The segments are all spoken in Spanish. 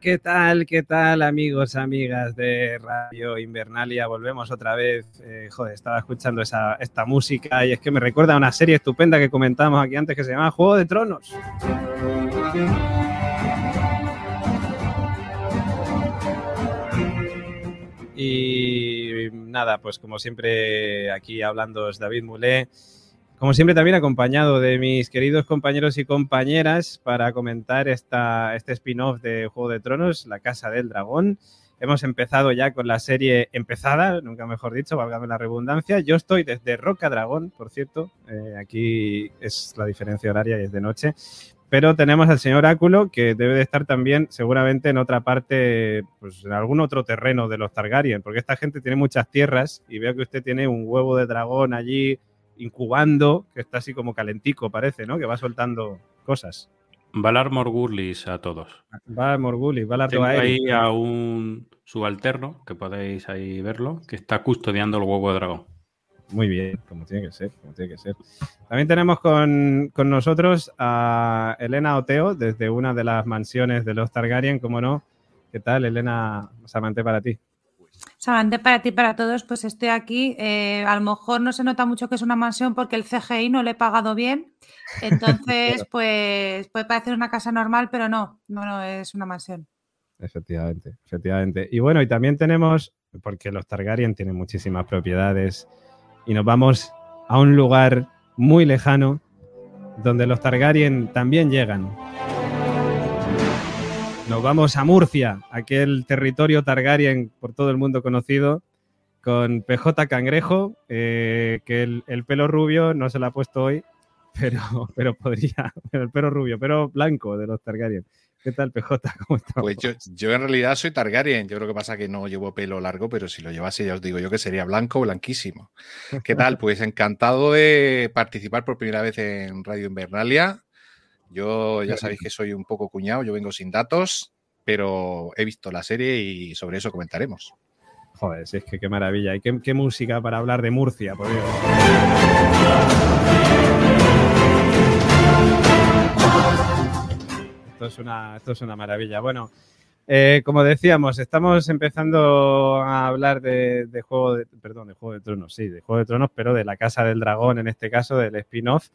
¿Qué tal? ¿Qué tal, amigos, amigas de Radio Invernalia? Volvemos otra vez. Eh, joder, estaba escuchando esa, esta música y es que me recuerda a una serie estupenda que comentábamos aquí antes que se llama Juego de Tronos. Y nada, pues como siempre aquí hablando es David Mulé. Como siempre, también acompañado de mis queridos compañeros y compañeras para comentar esta, este spin-off de Juego de Tronos, La Casa del Dragón. Hemos empezado ya con la serie empezada, nunca mejor dicho, válgame la redundancia. Yo estoy desde Roca Dragón, por cierto. Eh, aquí es la diferencia horaria y es de noche. Pero tenemos al señor Áculo, que debe de estar también seguramente en otra parte, pues en algún otro terreno de los Targaryen, porque esta gente tiene muchas tierras y veo que usted tiene un huevo de dragón allí incubando, que está así como calentico, parece, ¿no? Que va soltando cosas. Valar Morgulis a todos. Valar Morgulis, Valar Tengo ahí a un subalterno, que podéis ahí verlo, que está custodiando el huevo de dragón. Muy bien, como tiene que ser, como tiene que ser. También tenemos con, con nosotros a Elena Oteo, desde una de las mansiones de los Targaryen, como no. ¿Qué tal, Elena Samante, para ti? Solamente para ti y para todos, pues estoy aquí. Eh, a lo mejor no se nota mucho que es una mansión porque el CGI no le he pagado bien. Entonces, pues puede parecer una casa normal, pero no, no, no, es una mansión. Efectivamente, efectivamente. Y bueno, y también tenemos, porque los Targaryen tienen muchísimas propiedades, y nos vamos a un lugar muy lejano donde los Targaryen también llegan. Nos vamos a Murcia, aquel territorio Targaryen por todo el mundo conocido, con PJ Cangrejo, eh, que el, pelo rubio no se lo ha puesto hoy, pero, pero podría, el pelo rubio, pero blanco de los Targaryen. ¿Qué tal, PJ? ¿Cómo estás? Pues yo, en realidad soy Targaryen. Yo creo que pasa que no llevo pelo largo, pero si lo llevase, ya os digo yo que sería blanco, blanquísimo. ¿Qué tal? Pues encantado de participar por primera vez en Radio Invernalia. Yo ya sabéis que soy un poco cuñado, yo vengo sin datos, pero he visto la serie y sobre eso comentaremos. Joder, es que qué maravilla. ¿Y qué, música para hablar de Murcia, por Dios? Esto es una, esto es una maravilla. Bueno, eh, como decíamos, estamos empezando a hablar de, de, juego de, perdón, de Juego de Tronos, sí, de Juego de Tronos, pero de la Casa del Dragón, en este caso, del spin-off.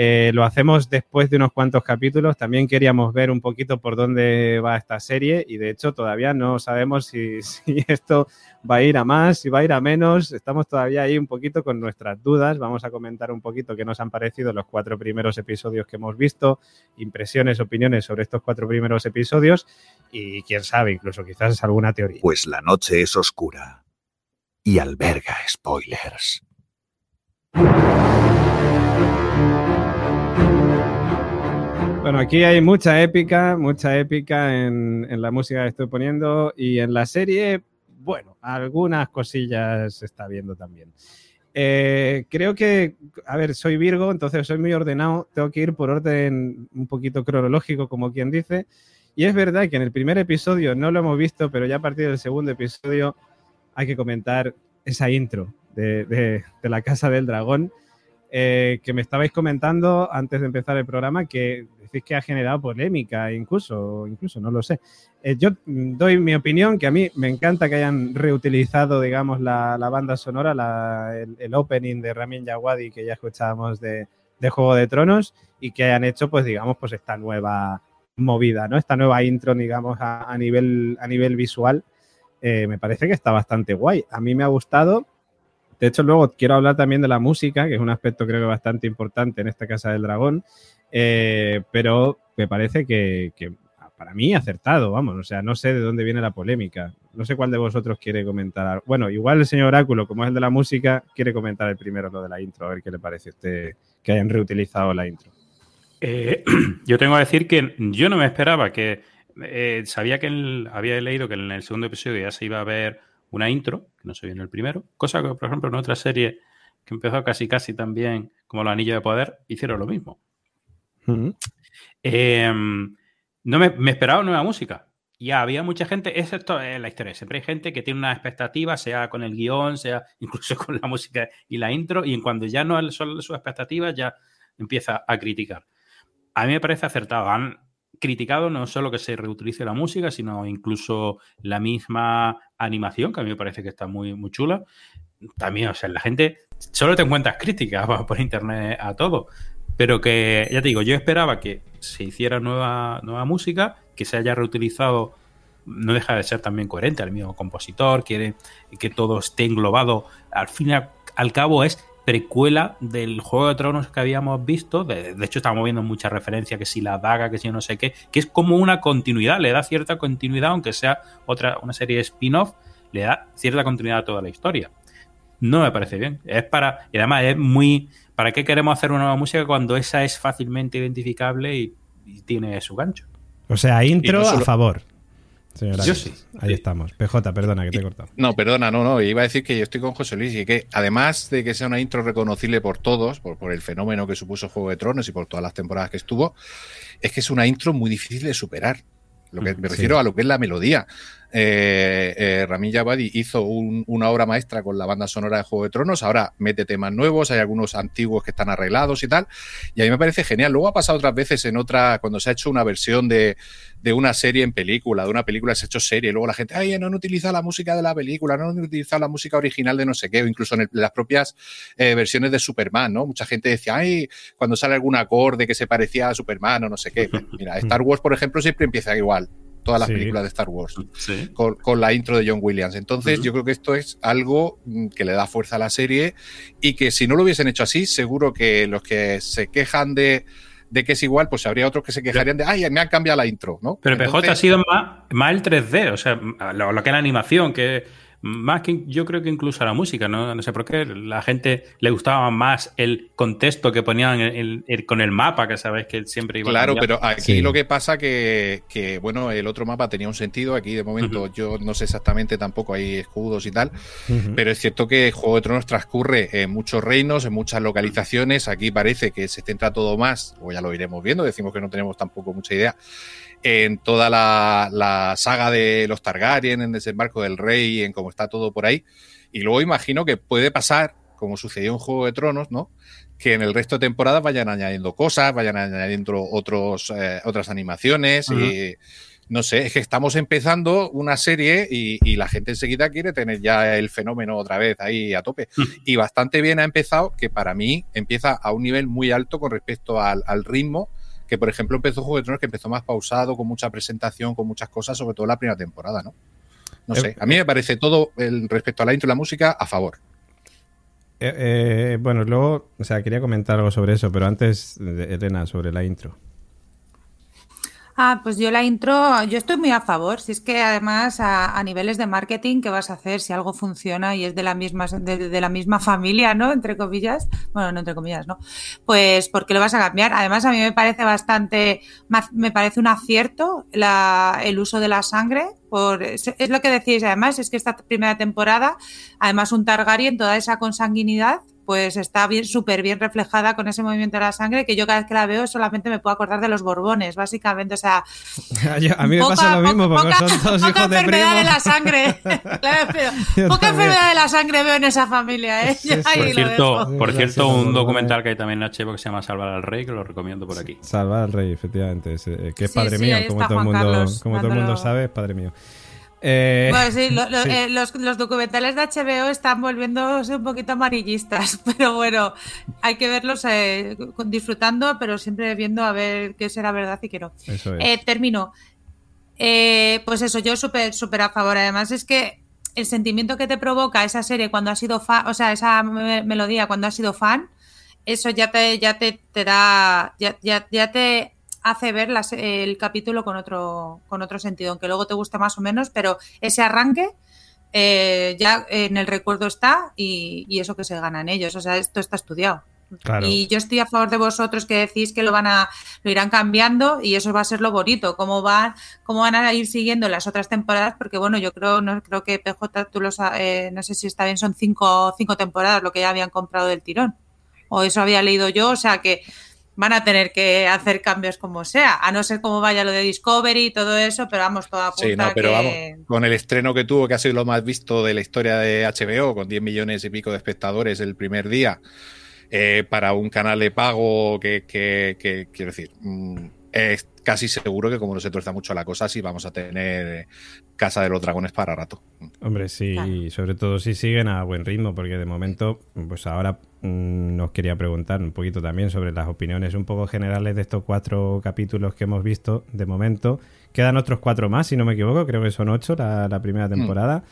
Eh, lo hacemos después de unos cuantos capítulos. También queríamos ver un poquito por dónde va esta serie y de hecho todavía no sabemos si, esto va a ir a más, si va a ir a menos. Estamos todavía ahí un poquito con nuestras dudas. Vamos a comentar un poquito qué nos han parecido los cuatro primeros episodios que hemos visto, impresiones, opiniones sobre estos cuatro primeros episodios y quién sabe, incluso quizás alguna teoría. Pues la noche es oscura y alberga spoilers. Bueno, aquí hay mucha épica, mucha épica en, la música que estoy poniendo y en la serie, bueno, algunas cosillas se está viendo también. Eh, creo que, a ver, soy Virgo, entonces soy muy ordenado, tengo que ir por orden un poquito cronológico, como quien dice. Y es verdad que en el primer episodio no lo hemos visto, pero ya a partir del segundo episodio hay que comentar esa intro de la Casa del Dragón eh, que me estabais comentando antes de empezar el programa que decís que ha generado polémica, incluso, incluso no lo sé. Eh, yo doy mi opinión, que a mí me encanta que hayan reutilizado, digamos, la, banda sonora, el, opening de Ramin Yawadi que ya escuchábamos de, Juego de Tronos y que hayan hecho, pues, digamos, pues esta nueva movida, ¿no? Esta nueva intro, digamos, a, nivel, a nivel visual. Eh, me parece que está bastante guay. A mí me ha gustado de hecho, luego quiero hablar también de la música, que es un aspecto creo que bastante importante en esta Casa del Dragón, eh, pero me parece que, para mí acertado, vamos, o sea, no sé de dónde viene la polémica. No sé cuál de vosotros quiere comentar. Bueno, igual el señor Oráculo, como es el de la música, quiere comentar el primero lo de la intro, a ver qué le parece a usted que hayan reutilizado la intro. Eh, yo tengo que decir que yo no me esperaba que. eh, sabía que el- había leído que en el segundo episodio ya se iba a ver una intro, que no se vio en el primero. Cosa que, por ejemplo, en otra serie que empezó casi casi también como Los Anillos de Poder, hicieron lo mismo. Eh, no me, me esperaba nueva música. Ya había mucha gente, es esto es la historia. Siempre hay gente que tiene una expectativa, sea con el guion, sea incluso con la música y la intro, y en cuando ya no son sus expectativas, ya empieza a criticar. A mí me parece acertado. Han criticado no solo que se reutilice la música, sino incluso la misma animación, que a mí me parece que está muy, muy chula. También, o sea, la gente solo te encuentras críticas por internet a todo. Pero que, ya te digo, yo esperaba que se hiciera nueva, nueva música, que se haya reutilizado, no deja de ser también coherente, el mismo compositor, quiere que todo esté englobado. Al fin y al, al cabo es precuela del Juego de Tronos que habíamos visto. De, de, hecho, estamos viendo mucha referencia, que si la daga, que si no sé qué, que es como una continuidad, le da cierta continuidad, aunque sea otra, una serie spin-off, le da cierta continuidad a toda la historia. No me parece bien. Es para. Y además es muy. ¿Para qué queremos hacer una nueva música cuando esa es fácilmente identificable y, y tiene su gancho? O sea, intro no solo... a favor. Señora, yo sí. Ahí estamos. PJ, perdona que te he cortado. No, perdona, no, no. Iba a decir que yo estoy con José Luis y que además de que sea una intro reconocible por todos, por, por el fenómeno que supuso Juego de Tronos y por todas las temporadas que estuvo, es que es una intro muy difícil de superar. Lo que me refiero sí. a lo que es la melodía. Eh, eh, hizo un, una obra maestra con la banda sonora de Juego de Tronos. Ahora mete temas nuevos, hay algunos antiguos que están arreglados y tal. Y a mí me parece genial. Luego ha pasado otras veces en otra, cuando se ha hecho una versión de, una serie en película, de una película se ha hecho serie. Luego la gente, ay, no han utilizado la música de la película, no han utilizado la música original de no sé qué, o incluso en las propias eh, versiones de Superman, ¿no? Mucha gente decía, ay, cuando sale algún acorde que se parecía a Superman o no sé qué. Mira, Star Wars, por ejemplo, siempre empieza igual todas las sí. películas de Star Wars sí. con, con, la intro de John Williams. Entonces, uh -huh. yo creo que esto es algo mm, que le da fuerza a la serie y que si no lo hubiesen hecho así, seguro que los que se quejan de, de que es igual, pues habría otros que se quejarían de, ay, me han cambiado la intro, ¿no? Pero Entonces, PJ ha sido más, más el 3D, o sea, lo, lo que es la animación, que más que yo creo que incluso a la música, ¿no? No sé por qué. La gente le gustaba más el contexto que ponían el, el, el, con el mapa, que sabes que siempre iba Claro, pero aquí sí. lo que pasa que, que, bueno, el otro mapa tenía un sentido. Aquí de momento uh -huh. yo no sé exactamente tampoco hay escudos y tal. Uh -huh. Pero es cierto que Juego de Tronos transcurre en muchos reinos, en muchas localizaciones. Aquí parece que se centra todo más, o ya lo iremos viendo, decimos que no tenemos tampoco mucha idea en toda la, la, saga de los Targaryen, en Desembarco del Rey, en cómo está todo por ahí. Y luego imagino que puede pasar, como sucedió en Juego de Tronos, ¿no? Que en el resto de temporadas vayan añadiendo cosas, vayan añadiendo otros, eh, otras animaciones uh -huh. y no sé, es que estamos empezando una serie y, y, la gente enseguida quiere tener ya el fenómeno otra vez ahí a tope. Uh -huh. Y bastante bien ha empezado, que para mí empieza a un nivel muy alto con respecto al, al ritmo que por ejemplo empezó Juego de Tronos que empezó más pausado, con mucha presentación, con muchas cosas, sobre todo la primera temporada, ¿no? No sé, a mí me parece todo el, respecto a la intro y la música a favor. Eh, eh, bueno, luego, o sea, quería comentar algo sobre eso, pero antes, Elena, sobre la intro. Ah, pues yo la intro, yo estoy muy a favor. Si es que además a, niveles de marketing, ¿qué vas a hacer si algo funciona y es de la misma de, de, la misma familia, ¿no? Entre comillas. Bueno, no entre comillas, ¿no? Pues porque lo vas a cambiar. Además, a mí me parece bastante, me parece un acierto la, el uso de la sangre. Por, es, es lo que decís, además, es que esta primera temporada, además un Targaryen, toda esa consanguinidad, pues está bien, súper bien reflejada con ese movimiento de la sangre, que yo cada vez que la veo solamente me puedo acordar de los Borbones, básicamente. O sea, a mí me poca, pasa lo mismo, porque poca, son todos poca hijos de enfermedad de la sangre. claro, poca también. enfermedad de la sangre veo en esa familia, ¿eh? Sí, sí. Por cierto, por cierto un documental que hay también en HBO que se llama Salvar al Rey, que lo recomiendo por aquí. Salvar al Rey, efectivamente, que es padre mío, como, todo el, mundo, Carlos, como todo el mundo sabe, es padre mío. Eh, bueno, sí, lo, lo, sí. Eh, los, los, documentales de HBO están volviéndose un poquito amarillistas, pero bueno, hay que verlos eh, disfrutando, pero siempre viendo a ver qué será verdad y qué no. Eso es. termino. Pues eso, yo súper, súper a favor. Además, es que el sentimiento que te provoca esa serie cuando has sido fan, o sea, esa melodía cuando has sido fan, eso ya te, ya te, te da, ya, ya, ya te hace ver el capítulo con otro, con otro sentido, aunque luego te guste más o menos, pero ese arranque eh, ya en el recuerdo está y, eso que se ganan ellos. O sea, esto está estudiado. Y yo estoy a favor de vosotros que decís que lo van a, lo irán cambiando y eso va a ser lo bonito, cómo van, cómo van a ir siguiendo las otras temporadas, porque bueno, yo creo, no creo que PJ, tú lo eh, no sé si está bien, son cinco, cinco temporadas lo que ya habían comprado del tirón. O eso había leído yo, o sea que van a tener que hacer cambios como sea, a no ser cómo vaya lo de Discovery y todo eso, pero vamos, toda Sí, no, pero vamos, con el estreno que tuvo, que ha sido lo más visto de la historia de HBO, con 10 millones y pico de espectadores el primer día, eh, para un canal de pago que, quiero decir, mm, es casi seguro que como no se tuerza mucho la cosa, sí vamos a tener Casa de los Dragones para rato. Hombre, sí, sobre todo si siguen a buen ritmo, porque de momento, pues ahora nos quería preguntar un poquito también sobre las opiniones un poco generales de estos cuatro capítulos que hemos visto de momento. Quedan otros cuatro más, si no me equivoco, creo que son ocho la, primera mm. temporada.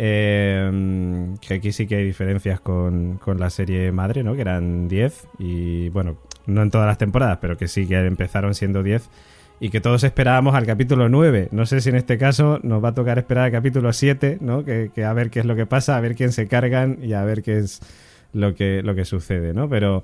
Eh, que aquí sí que hay diferencias con, con, la serie madre, ¿no? Que eran diez y bueno, no en todas las temporadas, pero que sí que empezaron siendo diez y que todos esperábamos al capítulo 9. No sé si en este caso nos va a tocar esperar al capítulo 7, ¿no? Que, a ver qué es lo que pasa, a ver quién se cargan y a ver qué es lo que, lo que sucede, ¿no? Pero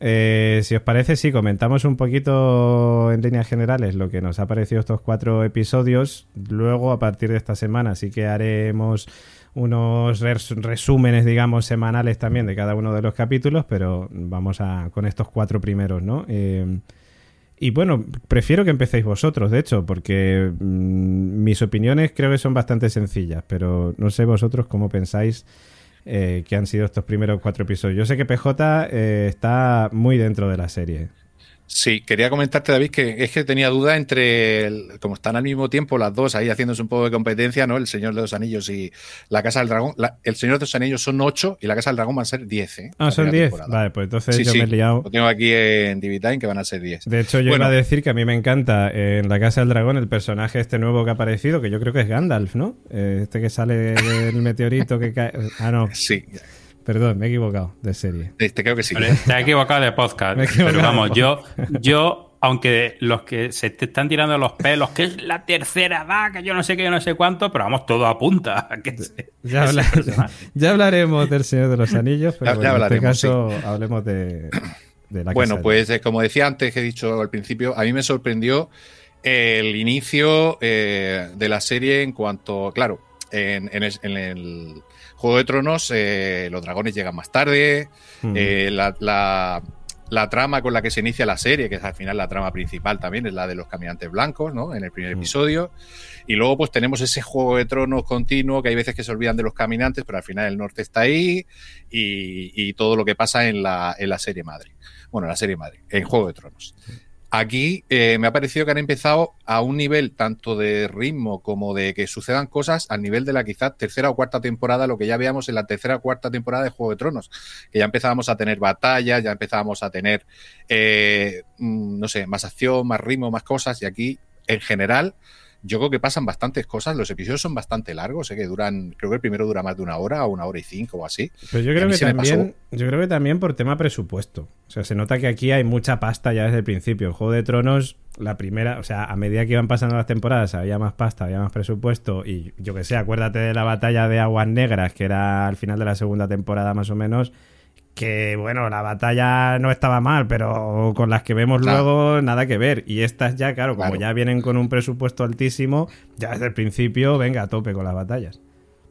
eh, si os parece, sí, comentamos un poquito en líneas generales lo que nos ha parecido estos cuatro episodios. Luego, a partir de esta semana, sí que haremos unos resúmenes, digamos, semanales también de cada uno de los capítulos, pero vamos a con estos cuatro primeros, ¿no? Eh, y bueno, prefiero que empecéis vosotros, de hecho, porque mm, mis opiniones creo que son bastante sencillas, pero no sé vosotros cómo pensáis eh, que han sido estos primeros cuatro episodios. Yo sé que PJ eh, está muy dentro de la serie. Sí, quería comentarte, David, que es que tenía duda entre, como están al mismo tiempo las dos ahí haciéndose un poco de competencia, ¿no? El Señor de los Anillos y la Casa del Dragón. el Señor de los Anillos son ocho y la Casa del Dragón van a ser diez, ¿eh? Ah, son diez. Vale, pues entonces yo me he liado. Lo tengo aquí en Divitime que van a ser diez. De hecho, yo iba a decir que a mí me encanta en la Casa del Dragón el personaje este nuevo que ha aparecido, que yo creo que es Gandalf, ¿no? Eh, este que sale del meteorito que cae. Ah, no. Sí. Perdón, me he equivocado de serie. Este creo que sí. te has equivocado de podcast. Pero vamos, yo, yo, aunque los que se te están tirando los pelos, que es la tercera edad, que yo no sé qué, yo no sé cuánto, pero vamos, todo apunta. Que ya, ya, hablaremos del Señor de los Anillos, pero en este caso hablemos de, la Bueno, pues eh, como decía antes, que he dicho al principio, a mí me sorprendió el inicio eh, de la serie en cuanto, claro, en, el Juego de Tronos, eh, los dragones llegan más tarde, eh, la, trama con la que se inicia la serie, que es al final la trama principal también, es la de los caminantes blancos, ¿no? En el primer episodio. Y luego pues tenemos ese Juego de Tronos continuo, que hay veces que se olvidan de los caminantes, pero al final el norte está ahí y, todo lo que pasa en la, en la serie madre. Bueno, la serie madre, en Juego de Tronos. Aquí eh, me ha parecido que han empezado a un nivel tanto de ritmo como de que sucedan cosas al nivel de la quizás tercera o cuarta temporada, lo que ya veíamos en la tercera o cuarta temporada de Juego de Tronos, que ya empezábamos a tener batallas, ya empezábamos a tener, eh, mm, no sé, más acción, más ritmo, más cosas, y aquí en general yo creo que pasan bastantes cosas. Los episodios son bastante largos, sé que duran, creo que el primero dura más de una hora o una hora y cinco o así. Pero yo creo que también, yo creo que también por tema presupuesto. O sea, se nota que aquí hay mucha pasta ya desde el principio. El Juego de Tronos, la primera, o sea, a medida que iban pasando las temporadas, había más pasta, había más presupuesto. Y yo que sé, acuérdate de la batalla de Aguas Negras, que era al final de la segunda temporada más o menos que bueno, la batalla no estaba mal, pero con las que vemos luego nada que ver. Y estas ya, claro, como ya vienen con un presupuesto altísimo, ya desde el principio, venga, a tope con las batallas.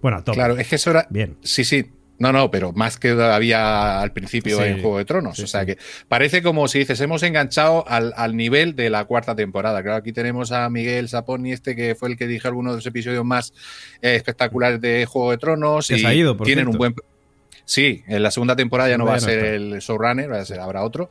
Bueno, a tope. Claro, es que eso era... Bien. Sí, sí. No, no, pero más que había al principio en Juego de Tronos. o sea que parece como si dices, hemos enganchado al, nivel de la cuarta temporada. Claro, aquí tenemos a Miguel Saponi, este que fue el que dije algunos de los episodios más eh, espectaculares de Juego de Tronos. y ha ido, tienen un buen Sí, en la segunda temporada ya no va a ser el showrunner, habrá otro,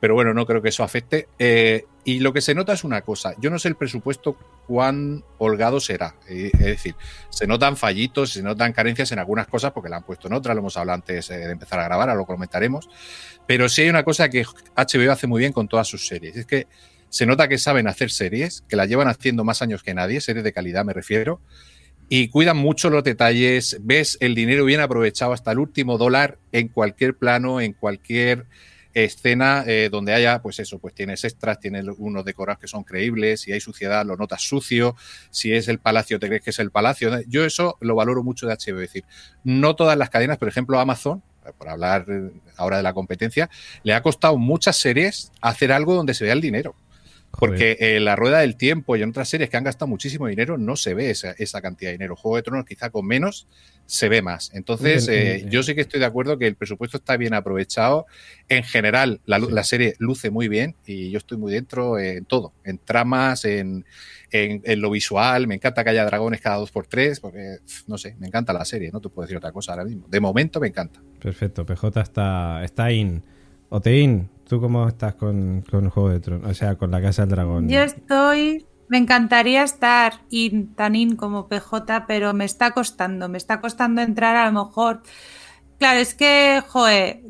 pero bueno, no creo que eso afecte. Eh, y lo que se nota es una cosa, yo no sé el presupuesto cuán holgado será, eh, es decir, se notan fallitos, se notan carencias en algunas cosas porque la han puesto en otras, lo hemos hablado antes eh, de empezar a grabar, ahora lo comentaremos, pero sí hay una cosa que HBO hace muy bien con todas sus series, es que se nota que saben hacer series, que la llevan haciendo más años que nadie, series de calidad me refiero, y cuidan mucho los detalles, ves el dinero bien aprovechado hasta el último dólar en cualquier plano, en cualquier escena eh, donde haya, pues eso, pues tienes extras, tienes unos decorados que son creíbles, si hay suciedad lo notas sucio, si es el palacio te crees que es el palacio. Yo eso lo valoro mucho de HBO, es decir, no todas las cadenas, por ejemplo Amazon, por hablar ahora de la competencia, le ha costado muchas series hacer algo donde se vea el dinero. Porque en la rueda del tiempo y en otras series que han gastado muchísimo dinero no se ve esa, cantidad de dinero. Juego de Tronos quizá con menos se ve más. Entonces, eh, yo sí que estoy de acuerdo que el presupuesto está bien aprovechado. En general, la, serie luce muy bien y yo estoy muy dentro en todo, en tramas, en, lo visual. Me encanta que haya dragones cada dos por tres, porque, no sé, me encanta la serie, no te puedo decir otra cosa ahora mismo. De momento me encanta. Perfecto, PJ está, está in. Otein, ¿tú cómo estás con, con Juego de Tronos? O sea, con la Casa del Dragón. Yo estoy. Me encantaría estar tan in como PJ, pero me está costando. Me está costando entrar a lo mejor. Claro, es que, joe,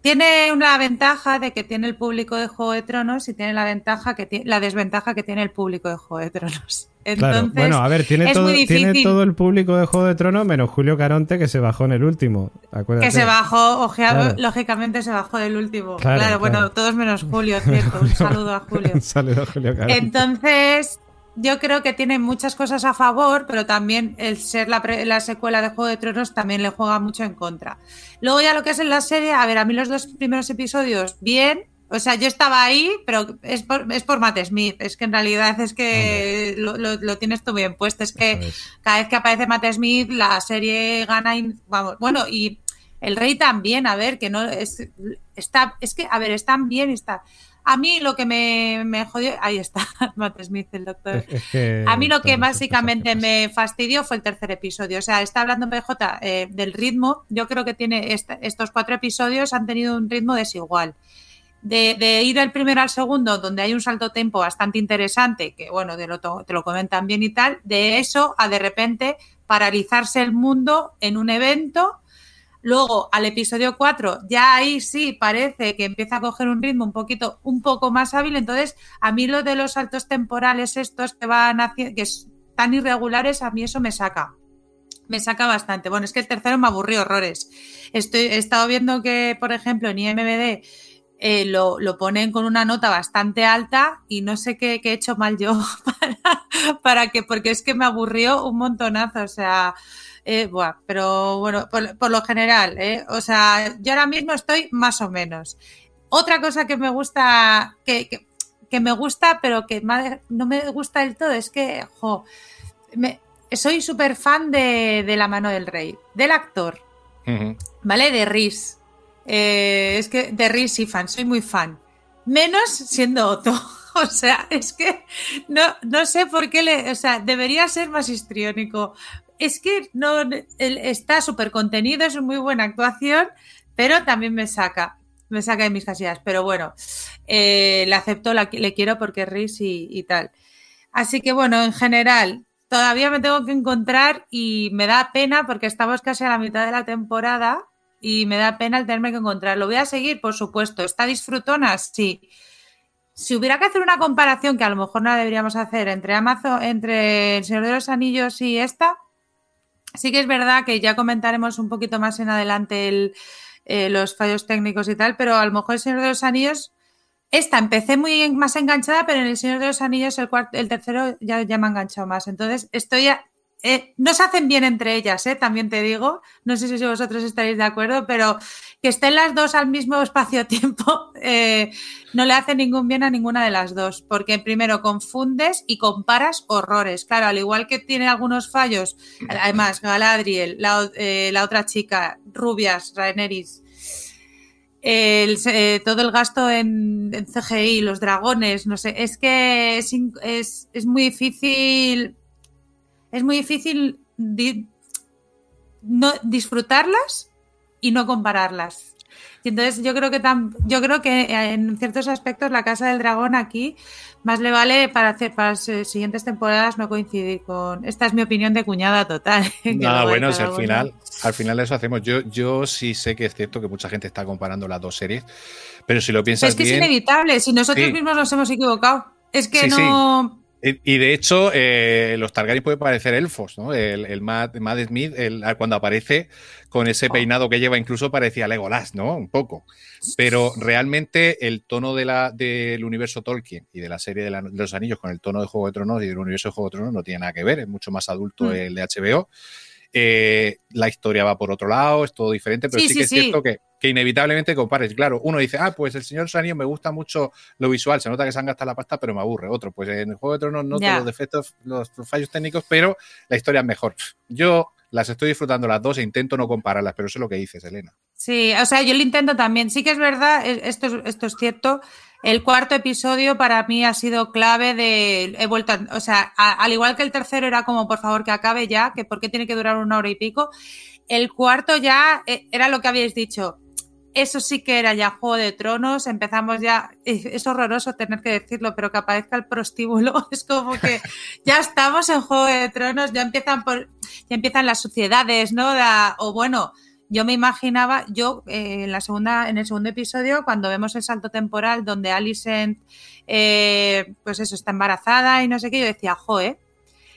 tiene una ventaja de que tiene el público de Juego de Tronos y tiene la ventaja que tiene, la desventaja que tiene el público de Juego de Tronos. Entonces, bueno, a ver, tiene todo, tiene todo el público de Juego de Tronos menos Julio Caronte que se bajó en el último. Que se bajó, lógicamente se bajó del último. Claro, bueno, todos menos Julio, cierto. Un saludo a Julio. Un saludo a Julio Caronte. Entonces, yo creo que tiene muchas cosas a favor, pero también el ser la, secuela de Juego de Tronos también le juega mucho en contra. Luego ya lo que es en la serie, a ver, a mí los dos primeros episodios, bien, o sea, yo estaba ahí, pero es por, es por Matt Smith. Es que en realidad es que lo, tienes tú bien puesto. Es que cada vez que aparece Matt Smith, la serie gana. Y, vamos, bueno, y el rey también, a ver, que no es. Está, es que, a ver, están bien, está. A mí lo que me, me jodió. Ahí está, Matt Smith, el doctor. a mí lo que básicamente me fastidió fue el tercer episodio. O sea, está hablando PJ eh, del ritmo. Yo creo que tiene estos cuatro episodios han tenido un ritmo desigual de, ir del primero al segundo, donde hay un salto tempo bastante interesante, que bueno, te lo, te lo comentan bien y tal, de eso a de repente paralizarse el mundo en un evento. Luego, al episodio 4, ya ahí sí parece que empieza a coger un ritmo un poquito, un poco más hábil. Entonces, a mí lo de los saltos temporales estos que van haciendo, que tan irregulares, a mí eso me saca. Me saca bastante. Bueno, es que el tercero me aburrió horrores. Estoy, he estado viendo que, por ejemplo, en IMBD eh, lo, ponen con una nota bastante alta y no sé qué, he hecho mal yo para, que, porque es que me aburrió un montonazo, o sea, eh, pero bueno, por, lo general, eh, o sea, yo ahora mismo estoy más o menos. Otra cosa que me gusta, que, me gusta, pero que no me gusta del todo, es que, jo, soy súper fan de, La mano del rey, del actor, ¿vale? De Riz. Eh, es que de Riz y fan, soy muy fan. Menos siendo Otto. O sea, es que no, no sé por qué le. O sea, debería ser más histriónico. Es que no está súper contenido, es una muy buena actuación, pero también me saca. Me saca de mis casillas. Pero bueno, eh, le acepto, le quiero porque es Riz y tal. Así que bueno, en general, todavía me tengo que encontrar y me da pena porque estamos casi a la mitad de la temporada y me da pena el tenerme que encontrar. Lo voy a seguir, por supuesto. ¿Está disfrutona? Sí. Si hubiera que hacer una comparación, que a lo mejor no la deberíamos hacer, entre Amazon, entre El Señor de los Anillos y esta, sí que es verdad que ya comentaremos un poquito más en adelante eh, los fallos técnicos y tal, pero a lo mejor El Señor de los Anillos, esta empecé muy más enganchada, pero en El Señor de los Anillos el, el tercero ya, ya me ha enganchado más. Entonces estoy eh, no se hacen bien entre ellas, eh, también te digo. No sé si vosotros estaréis de acuerdo, pero que estén las dos al mismo espacio-tiempo eh, no le hace ningún bien a ninguna de las dos, porque primero confundes y comparas horrores. Claro, al igual que tiene algunos fallos, además, Galadriel, la, otra chica, Rubias, Rhaenerys, todo el gasto en, CGI, los dragones, no sé, es que es, es muy difícil es muy difícil no disfrutarlas y no compararlas. Y entonces yo creo que yo creo que en ciertos aspectos la Casa del Dragón aquí más le vale para hacer para las siguientes temporadas no coincidir con esta es mi opinión de cuñada total. Nada, bueno, al final al final eso hacemos. Yo yo sí sé que es cierto que mucha gente está comparando las dos series, pero si lo piensas es que es inevitable, si nosotros mismos nos hemos equivocado. Es que no Y, de hecho, eh, los Targaryen pueden parecer elfos, ¿no? El, el Matt, Smith, cuando aparece con ese oh. peinado que lleva, incluso parecía Legolas, ¿no? Un poco. Pero realmente el tono de la, del universo Tolkien y de la serie de, los Anillos con el tono de Juego de Tronos y del universo de Juego de Tronos no tiene nada que ver, es mucho más adulto mm. el de HBO. Eh, la historia va por otro lado, es todo diferente, pero sí, que es cierto que, inevitablemente compares. Claro, uno dice, ah, pues el Señor Sanio me gusta mucho lo visual, se nota que se han gastado la pasta, pero me aburre. Otro, pues en el Juego de Tronos no todos los defectos, los fallos técnicos, pero la historia es mejor. Yo las estoy disfrutando las dos e intento no compararlas, pero eso es lo que dices, Elena. Sí, o sea, yo lo intento también. Sí que es verdad, esto, esto es cierto. El cuarto episodio para mí ha sido clave de. He vuelto. o sea, al igual que el tercero era como, por favor, que acabe ya, que por qué tiene que durar una hora y pico. El cuarto ya eh, era lo que habéis dicho. Eso sí que era ya Juego de Tronos. Empezamos ya. Es horroroso tener que decirlo, pero que aparezca el prostíbulo. Es como que ya estamos en Juego de Tronos. Ya empiezan por. Ya empiezan las sociedades, ¿no? o bueno yo me imaginaba, yo eh, en la segunda, en el segundo episodio, cuando vemos el salto temporal donde Alicent, eh, pues eso, está embarazada y no sé qué, yo decía, joe,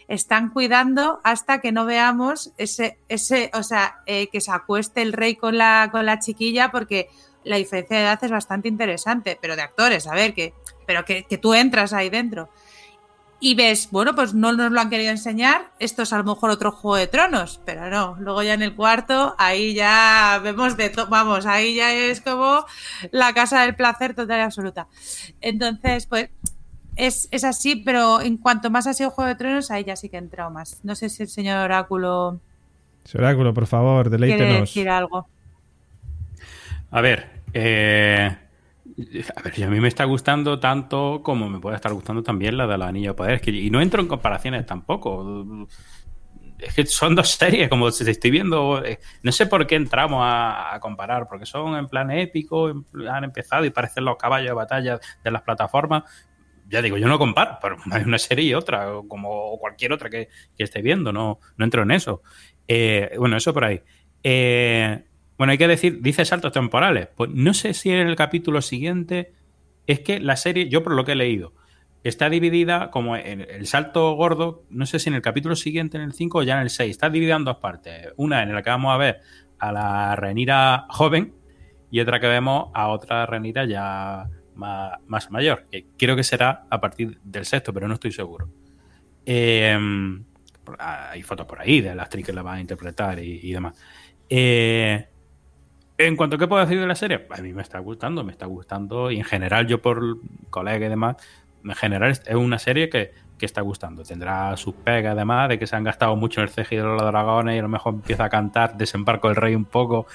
están cuidando hasta que no veamos ese, ese, o sea, eh, que se acueste el rey con la, con la chiquilla, porque la diferencia de edad es bastante interesante, pero de actores, a ver, que, pero que, que tú entras ahí dentro y ves, bueno, pues no nos lo han querido enseñar, esto es a lo mejor otro juego de tronos, pero no, luego ya en el cuarto, ahí ya vemos de todo, vamos, ahí ya es como la casa del placer total y absoluta. Entonces, pues es, así, pero en cuanto más ha sido Juego de Tronos, ahí ya sí que he entrado más. No sé si el señor Oráculo... Señor Oráculo, por favor, deleítenos. Quiere decir algo. A ver, eh, a ver, a mí me está gustando tanto como me puede estar gustando también la de la Anillo de Poder. y no entro en comparaciones tampoco. Es que son dos series, como se estoy viendo. Eh, no sé por qué entramos a, comparar, porque son en plan épico, han empezado y parecen los caballos de batalla de las plataformas. Ya digo, yo no comparo, pero hay una serie y otra, como cualquier otra que, esté viendo, no, no entro en eso. Eh, bueno, eso por ahí. Eh, bueno, hay que decir, dice saltos temporales. Pues no sé si en el capítulo siguiente. Es que la serie, yo por lo que he leído, está dividida como en el salto gordo, no sé si en el capítulo siguiente, en el 5 o ya en el 6. Está dividida en dos partes. Una en la que vamos a ver a la Renira joven y otra que vemos a otra Renira ya más, mayor, que creo que será a partir del sexto, pero no estoy seguro. Em, hay fotos por ahí de la actriz que la va a interpretar y, demás. Eh, en cuanto a qué puedo decir de la serie, a mí me está gustando, me está gustando y en general yo por colega y demás, en general es una serie que, que está gustando. Tendrá sus pegas además de que se han gastado mucho en el CGI de los dragones y a lo mejor empieza a cantar Desembarco el Rey un poco,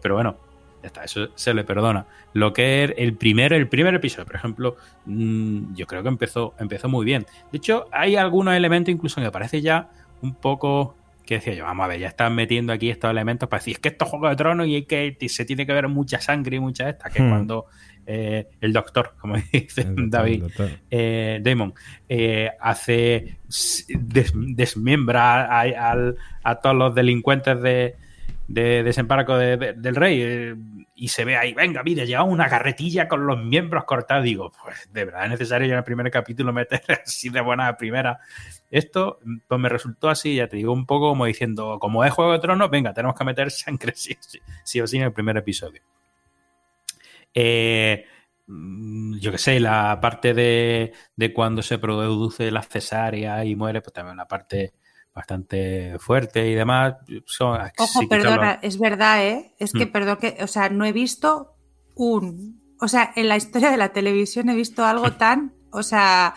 pero bueno, ya está, eso se le perdona. Lo que es el primer, el primer episodio, por ejemplo, mm, yo creo que empezó, empezó muy bien. De hecho, hay algunos elementos incluso que me parece ya un poco que decía yo, vamos a ver, ya están metiendo aquí estos elementos para decir, es que esto es Juego de Tronos y que se tiene que ver mucha sangre y mucha esta, que hmm. cuando eh, el doctor, como dice David eh, Damon, eh, hace desmiembra a, todos los delincuentes de, de desembarco del rey y se ve ahí, venga, mire, lleva una carretilla con los miembros cortados. Digo, pues de verdad es necesario en el primer capítulo meter así de buena primera. Esto, pues me resultó así, ya te digo, un poco como diciendo, como es Juego de Tronos, venga, tenemos que meter sangre sí, sí, o sí en el primer episodio. Eh, mm, yo qué sé, la parte de, de, cuando se produce la cesárea y muere, pues también una parte bastante fuerte y demás. Ojo, perdona, es verdad, ¿eh? Es que, mm. perdón, que, o sea, no he visto un. O sea, en la historia de la televisión he visto algo tan. O sea,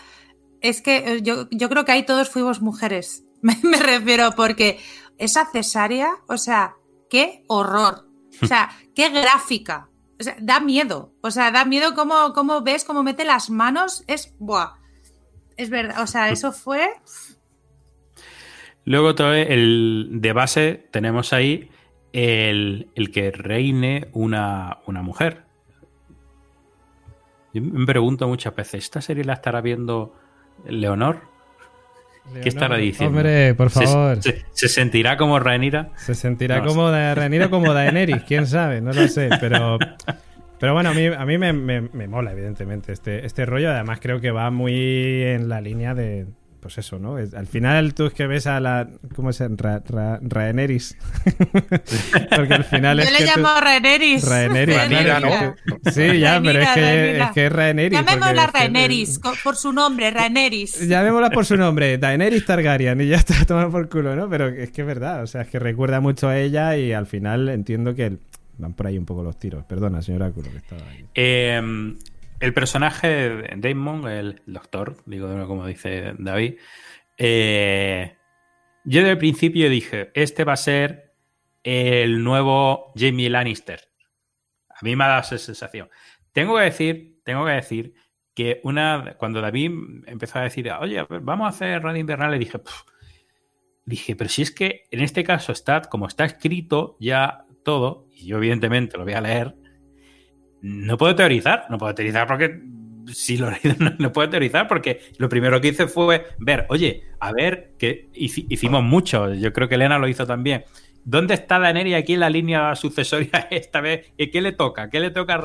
es que eh, yo, yo creo que ahí todos fuimos mujeres. Me, refiero, porque esa cesárea, o sea, qué horror. O sea, qué gráfica. O sea, da miedo. O sea, da miedo cómo, cómo ves, cómo mete las manos. Es. Buah. Es verdad. O sea, eso fue. Luego todo el, de base tenemos ahí el, que reine una, mujer. Yo me pregunto muchas veces, ¿esta serie la estará viendo Leonor? ¿Qué estará diciendo? Hombre, por favor. ¿Se, sentirá como Rhaenyra? Se sentirá como de Rhaenyra como Daenerys, quién sabe, no lo sé, pero Pero bueno, a mí, a mí me, me- me mola, evidentemente, este, este rollo. Además, creo que va muy en la línea de. Pues eso, ¿no? Es- al final tú es que ves a la. ¿Cómo se llama? Ra, Ra- Rhaenerys. Porque al final Yo es le que tú- llamo. Rhaenerys, Rhaenyra, claro, ¿no? tú- Sí, ya, pero es que, es que es porque Llamémosla es co- por su nombre, Rhaenerys. Llamémosla por su nombre, Daenerys Targaryen, y ya está tomado por culo, ¿no? Pero es que es verdad, o sea, es que recuerda mucho a ella y al final entiendo que van por ahí un poco los tiros. Perdona, señor Áculo, que estaba ahí. Eh, el personaje de Damon, el doctor, digo como dice David, eh, yo desde el principio dije, este va a ser el nuevo Jamie Lannister. A mí me ha dado esa sensación. Tengo que decir, tengo que decir que una cuando David empezó a decir, oye, vamos a hacer Radio Invernal, le dije, dije, pero si es que en este caso está, como está escrito ya todo, y yo evidentemente lo voy a leer, no puedo teorizar, no puedo teorizar porque si lo no, no puedo teorizar porque lo primero que hice fue ver, oye, a ver, que hici- hicimos mucho, yo creo que Elena lo hizo también. ¿Dónde está Daenerys aquí en la línea sucesoria esta vez? ¿Y qué le toca? ¿Qué le toca a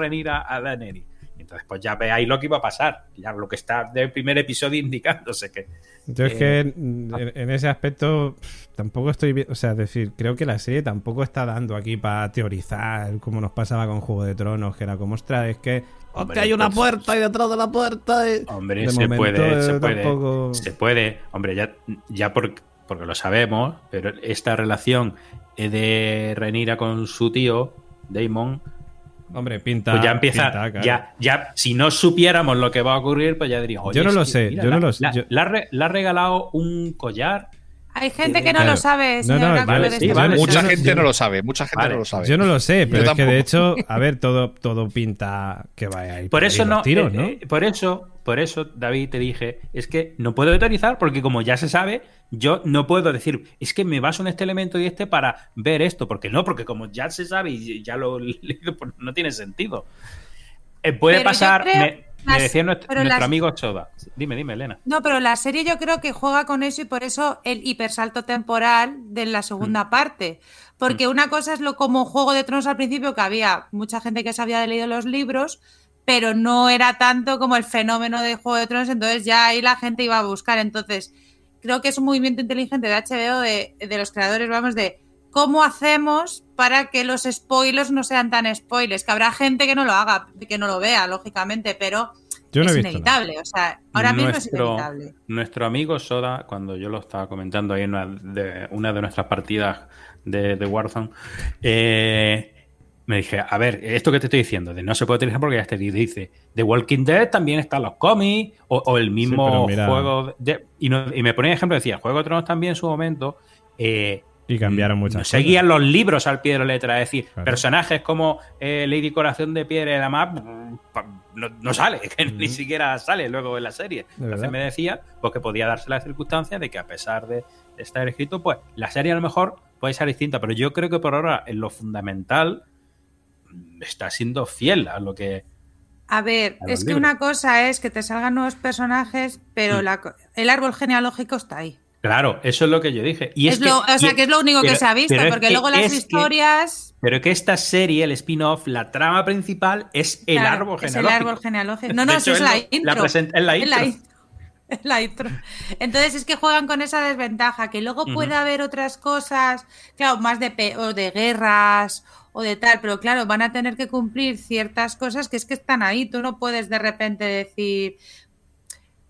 a, Daenerys? Entonces, pues ya veáis lo que iba a pasar, ya lo que está del primer episodio indicándose que Yo es Eh, que mm, en, en ese aspecto tampoco estoy o sea, es decir, creo que la serie tampoco está dando aquí para teorizar como nos pasaba con Juego de Tronos, que era como, ostras, es que Hombre, hay una pues- puerta y detrás de la puerta. y-". Hombre, De se momento, puede, se eh, puede, tampoco- se puede. Hombre, ya, ya por- porque lo sabemos, pero esta relación de Renira con su tío, Damon, Hombre, pinta. pues ya empieza, pinta, claro. ya, ya, si no supiéramos lo que va a ocurrir, pues ya diríamos, Yo no "Oye, lo sé, yo no lo sé, la- ha regalado un collar. Hay gente que no Claro. lo sabe, No, señor no, vale, de sí, este vale. Mucha yo no- gente yo no lo sabe, mucha gente Vale. no lo sabe. Yo no lo sé, pero Yo es que de hecho, a ver, todo, todo pinta que vaya a ir Por ahí eso no, tiros, eh, ¿no? eh, por eso, por eso, David, te dije, es que no puedo autorizar porque como ya se sabe, yo no puedo decir, es que me baso en este elemento y este para ver esto, porque no, porque como ya se sabe y ya lo he leído, pues no tiene sentido. Eh, puede Pero yo pasar, creo me, me decía nuestro, amigo Soda. Dime, dime, Elena. No, pero la serie yo creo que juega con eso y por eso el hipersalto temporal de la segunda Mm. parte. Porque una cosa es lo como Juego de Tronos al principio, que había mucha gente que se había leído los libros, pero no era tanto como el fenómeno de Juego de Tronos, entonces ya ahí la gente iba a buscar. Entonces, creo que es un movimiento inteligente de HBO, de, de los creadores, vamos, de cómo hacemos para que los spoilers no sean tan spoilers, que habrá gente que no lo haga, que no lo vea, lógicamente, pero Yo no es nada. inevitable. O sea, ahora mismo es Nuestro- inevitable. Nuestro amigo Soda, cuando yo lo estaba comentando ahí en una de, una de nuestras partidas de, de Warzone, eh, me dije, a ver, esto que te estoy diciendo, de no se puede utilizar porque ya te dice, The Walking Dead también están los cómics, o, o el mismo mira- juego, de- y, no- y me ponía ejemplo, decía, Juego de Tronos también en su momento, eh, Y cambiaron muchas no cosas. seguían los libros al pie de la letra, es decir, Claro. personajes como eh, Lady Corazón de Piedra y demás, no, no sale, que ni siquiera sale luego en la serie. Entonces verdad. me decía pues, que podía darse la circunstancia de que a pesar de estar escrito, pues la serie a lo mejor puede ser distinta, pero yo creo que por ahora en lo fundamental mm, está siendo fiel a lo que... A ver, a es que una cosa es que te salgan nuevos personajes, pero Mm. la el árbol genealógico está ahí. Claro, eso es lo que yo dije. Y es, es lo, que, o sea, y- que es lo único pero- que se ha visto, porque que- luego las es que- historias. pero que esta serie, el spin-off, la trama principal es el claro, árbol es el genealógico. árbol genealógico. No, no, hecho, es la lo- intro. presenta- es la intro. Es la intro. Entonces es que juegan con esa desventaja, que luego Ujú. puede haber otras cosas, claro, más de, o de guerras o de tal, pero claro, van a tener que cumplir ciertas cosas que es que están ahí. Tú no puedes de repente decir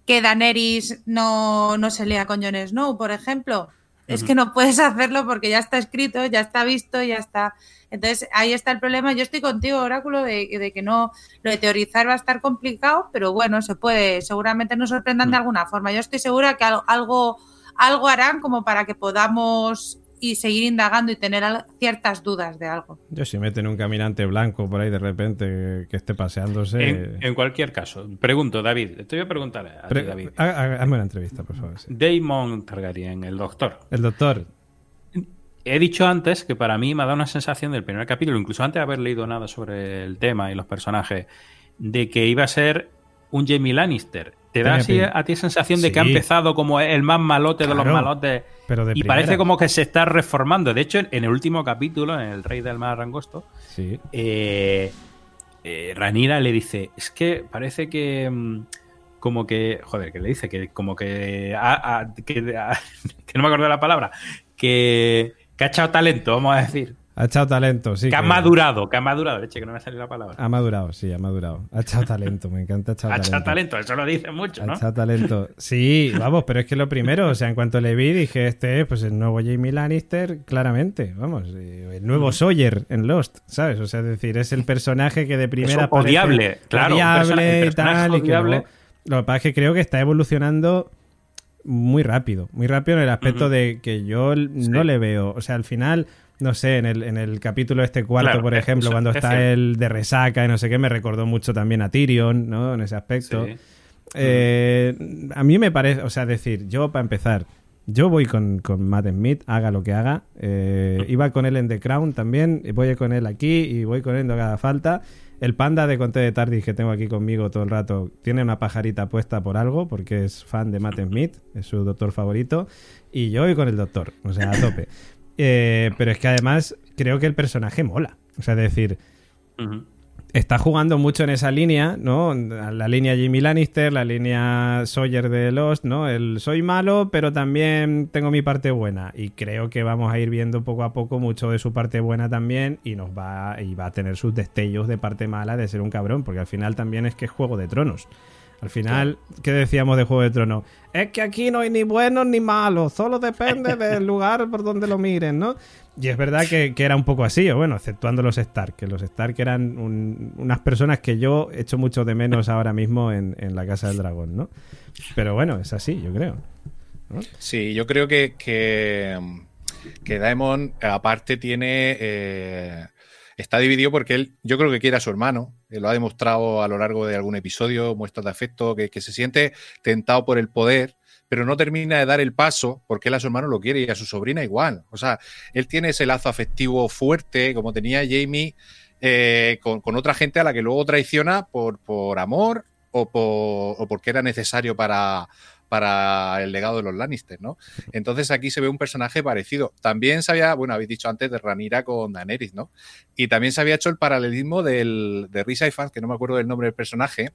que Daenerys no, no se lea con Jon Snow, por ejemplo. Es que no puedes hacerlo porque ya está escrito, ya está visto, ya está. Entonces ahí está el problema. Yo estoy contigo, Oráculo, de, de que no, lo de teorizar va a estar complicado, pero bueno, se puede, seguramente nos sorprendan de Mm. alguna forma. Yo estoy segura que al- algo, algo harán como para que podamos y seguir indagando y tener ciertas dudas de algo. Yo si meten un caminante blanco por ahí de repente que, esté paseándose. En, en cualquier caso, pregunto, David, te voy a preguntar a ti, David. ha- ha- hazme una entrevista, por favor. sí. Damon Targaryen, el doctor. El doctor. He dicho antes que para mí me ha dado una sensación del primer capítulo, incluso antes de haber leído nada sobre el tema y los personajes, de que iba a ser un Jamie Lannister. ¿Te da así pin- a ti sensación de que ha empezado como el más malote de los malotes? Pero de Y primera. parece como que se está reformando. De hecho, en el último capítulo, en El Rey del Mar Angosto, Sí. eh, eh, Ranira le dice, es que parece que... mm, Como que, joder, que le dice que como que, a- a- que, a- que no me acuerdo de la palabra, que, que ha echado talento, vamos a decir. Ha echado talento, sí. que ha madurado, que ha madurado, leche, que no me sale la palabra. Ha madurado, sí, ha madurado. Ha echado talento, me encanta echado ha talento. echado talento, eso lo dice mucho, Ha ¿no? echado talento. Sí, vamos, pero es que lo primero, o sea, en cuanto le vi, dije, este es pues el nuevo Jamie Lannister, claramente, vamos, eh, el nuevo Sawyer en Lost, ¿sabes? O sea, es decir, es el personaje que de primera Eso, odiable, claro, odiable y tal, y que luego- lo que pasa es que creo que está evolucionando muy rápido, muy rápido en el aspecto de que yo no Sí. le veo, o sea, al final, no sé, en el, en el capítulo este cuarto, Claro, por ejemplo, cuando es está el de resaca y no sé qué, me recordó mucho también a Tyrion, ¿no? En ese aspecto. Sí. Eh, a mí me parece, o sea, decir, yo para empezar, yo voy con, con Matt Smith, haga lo que haga. Eh, iba con él en The Crown también, voy con él aquí y voy con él donde haga falta. El panda de Conte de Tardis que tengo aquí conmigo todo el rato tiene una pajarita puesta por algo, porque es fan de Matt Smith, es su doctor favorito. Y yo voy con el doctor, o sea, a tope. Eh, pero es que además creo que el personaje mola. O sea, es decir, está jugando mucho en esa línea, ¿no? La línea Jimmy Lannister, la línea Sawyer de Lost, ¿no? El soy malo, pero también tengo mi parte buena. Y creo que vamos a ir viendo poco a poco mucho de su parte buena también. Y nos va, y va a tener sus destellos de parte mala de ser un cabrón. Porque al final también es que es Juego de Tronos. Al final, ¿qué decíamos de Juego de Tronos? Es que aquí no hay ni buenos ni malos, solo depende del lugar por donde lo miren, ¿no? Y es verdad que, que era un poco así, o bueno, exceptuando los Stark, que los Stark eran un- unas personas que yo echo mucho de menos ahora mismo en, en la Casa del Dragón, ¿no? Pero bueno, es así, yo creo. Sí, yo creo que, que, que Daemon, aparte, tiene. eh, está dividido porque él, yo creo que quiere a su hermano. Eh, lo ha demostrado a lo largo de algún episodio, muestras de afecto, que, que se siente tentado por el poder, pero no termina de dar el paso porque él a su hermano lo quiere y a su sobrina igual. O sea, él tiene ese lazo afectivo fuerte, como tenía Jamie. eh, con, con otra gente a la que luego traiciona por, por amor o, por, o porque era necesario para, para el legado de los Lannister, ¿no? Entonces aquí se ve un personaje parecido. También se había, bueno, habéis dicho antes de Ranira con Daenerys, ¿no? Y también se había hecho el paralelismo del, de Risa Ifans, que no me acuerdo del nombre del personaje,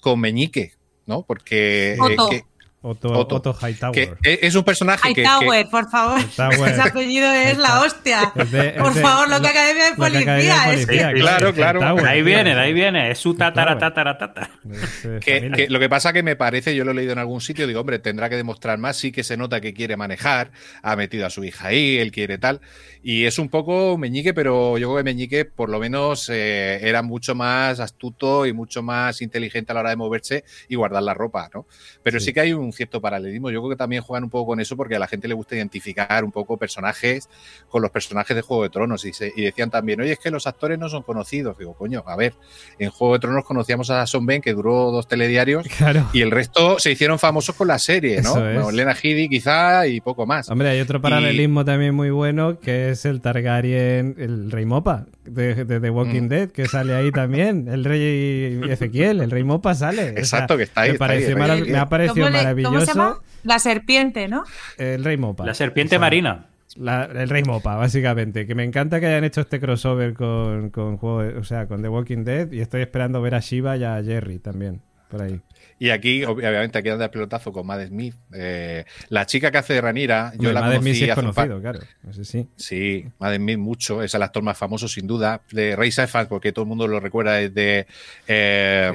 con Meñique, ¿no? Porque eh, que- Otto, Otto, Otto Hightower. que es un personaje que- Hightower, por favor. Hightower. Ese apellido es la hostia. Es de- es Por de- favor, lo que Academia de que Academia de Policía. es que- Policía, Claro, claro. Hightower, ahí viene, de ahí viene. Es su tatara, tatara, tatara. Es, Que, familia. que lo que pasa que me parece, yo lo he leído en algún sitio, digo, hombre, tendrá que demostrar más, sí que se nota que quiere manejar, ha metido a su hija ahí, él quiere tal, y es un poco Meñique, pero yo creo que Meñique por lo menos eh, era mucho más astuto y mucho más inteligente a la hora de moverse y guardar la ropa, ¿no? Pero sí, Sí. que hay un cierto paralelismo, yo creo que también juegan un poco con eso porque a la gente le gusta identificar un poco personajes con los personajes de Juego de Tronos y, se- y decían también, oye, es que los actores no son conocidos, digo, coño, a ver, en Juego de Tronos conocíamos a Son Ben, que duró dos telediarios, Claro. y el resto se hicieron famosos con la serie, ¿no? Bueno, Lena Headey quizá y poco más. Hombre, hay otro paralelismo también muy bueno que es el Targaryen, el rey Mopa de, de The Walking Mm. Dead, que sale ahí también, el rey Ezequiel, el rey Mopa sale. O sea, Exacto, que está ahí, Me, está ahí, me ha parecido ¿Cómo, le- maravilloso cómo se llama? La serpiente, ¿no? el rey Mopa. La serpiente O sea, marina. la- el rey Mopa, básicamente. Que me encanta que hayan hecho este crossover con, con juego, o sea, con The Walking Dead y estoy esperando ver a Shiva y a Jerry también, por ahí. Y aquí, ob- obviamente, aquí anda el pelotazo con Mad Smith. Eh, la chica que hace de Ranira, yo Hombre, la mía, conocí sí es conocido, claro. Eso sí. Sí, Mad Smith mucho, es el actor más famoso sin duda, de Ray Sefans, porque todo el mundo lo recuerda desde, eh,